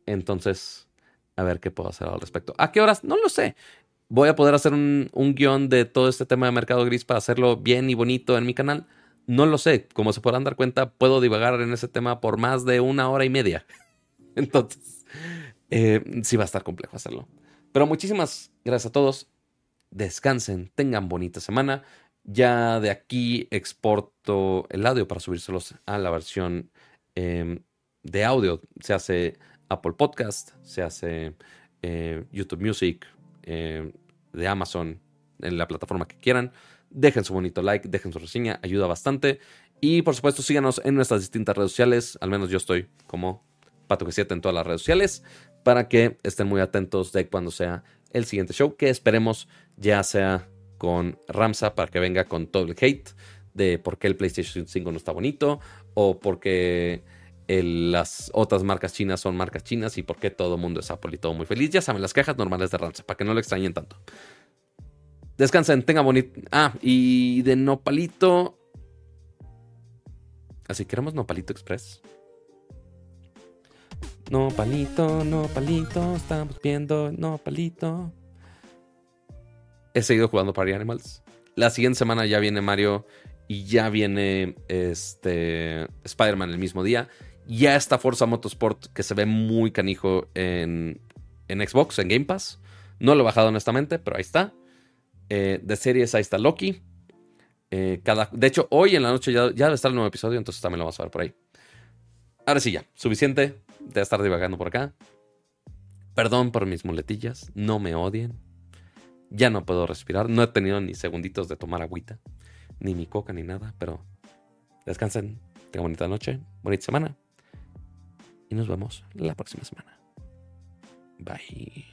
entonces, a ver qué puedo hacer al respecto. ¿A qué horas? No lo sé voy a poder hacer un, guion de todo este tema de mercado gris para hacerlo bien y bonito en mi canal. No lo sé, como se podrán dar cuenta, puedo divagar en ese tema por más de una hora y media. Entonces, eh, sí va a estar complejo hacerlo. Pero muchísimas gracias a todos. Descansen, tengan bonita semana. Ya de aquí exporto el audio para subírselos a la versión em, de audio. Se hace Apple Podcast, se hace eh, YouTube Music, eh, de Amazon en la plataforma que quieran. Dejen su bonito like, dejen su reseña, ayuda bastante. Y por supuesto, síganos en nuestras distintas redes sociales. Al menos yo estoy como Pato que 7 en todas las redes sociales. Para que estén muy atentos de cuando sea el siguiente show. Que esperemos ya sea con Ramsa para que venga con todo el hate de por qué el PlayStation 5 no está bonito. O porque las otras marcas chinas son marcas chinas y por qué todo el mundo es Apple todo muy feliz. Ya saben, las cajas normales de Ramsey, para que no lo extrañen tanto. Descansen, tengan bonito. Ah, y de Nopalito. Así que queremos Nopalito Express. Nopalito, Nopalito, estamos viendo Nopalito. He seguido jugando Party Animals. La siguiente semana ya viene Mario y ya viene este Spider-Man el mismo día. Ya está Forza Motorsport que se ve muy canijo en, en Xbox, en Game Pass. No lo he bajado honestamente, pero ahí está. Eh, de series ahí está Loki. Eh, de hecho, hoy en la noche ya, ya estar el nuevo episodio, entonces también lo vamos a ver por ahí. Ahora sí, ya. Suficiente de estar divagando por acá. Perdón por mis muletillas. No me odien. Ya no puedo respirar. No he tenido ni segunditos de tomar agüita. Ni mi coca ni nada. Pero descansen. Tengan bonita noche. Bonita semana. Y nos vemos la próxima semana. Bye.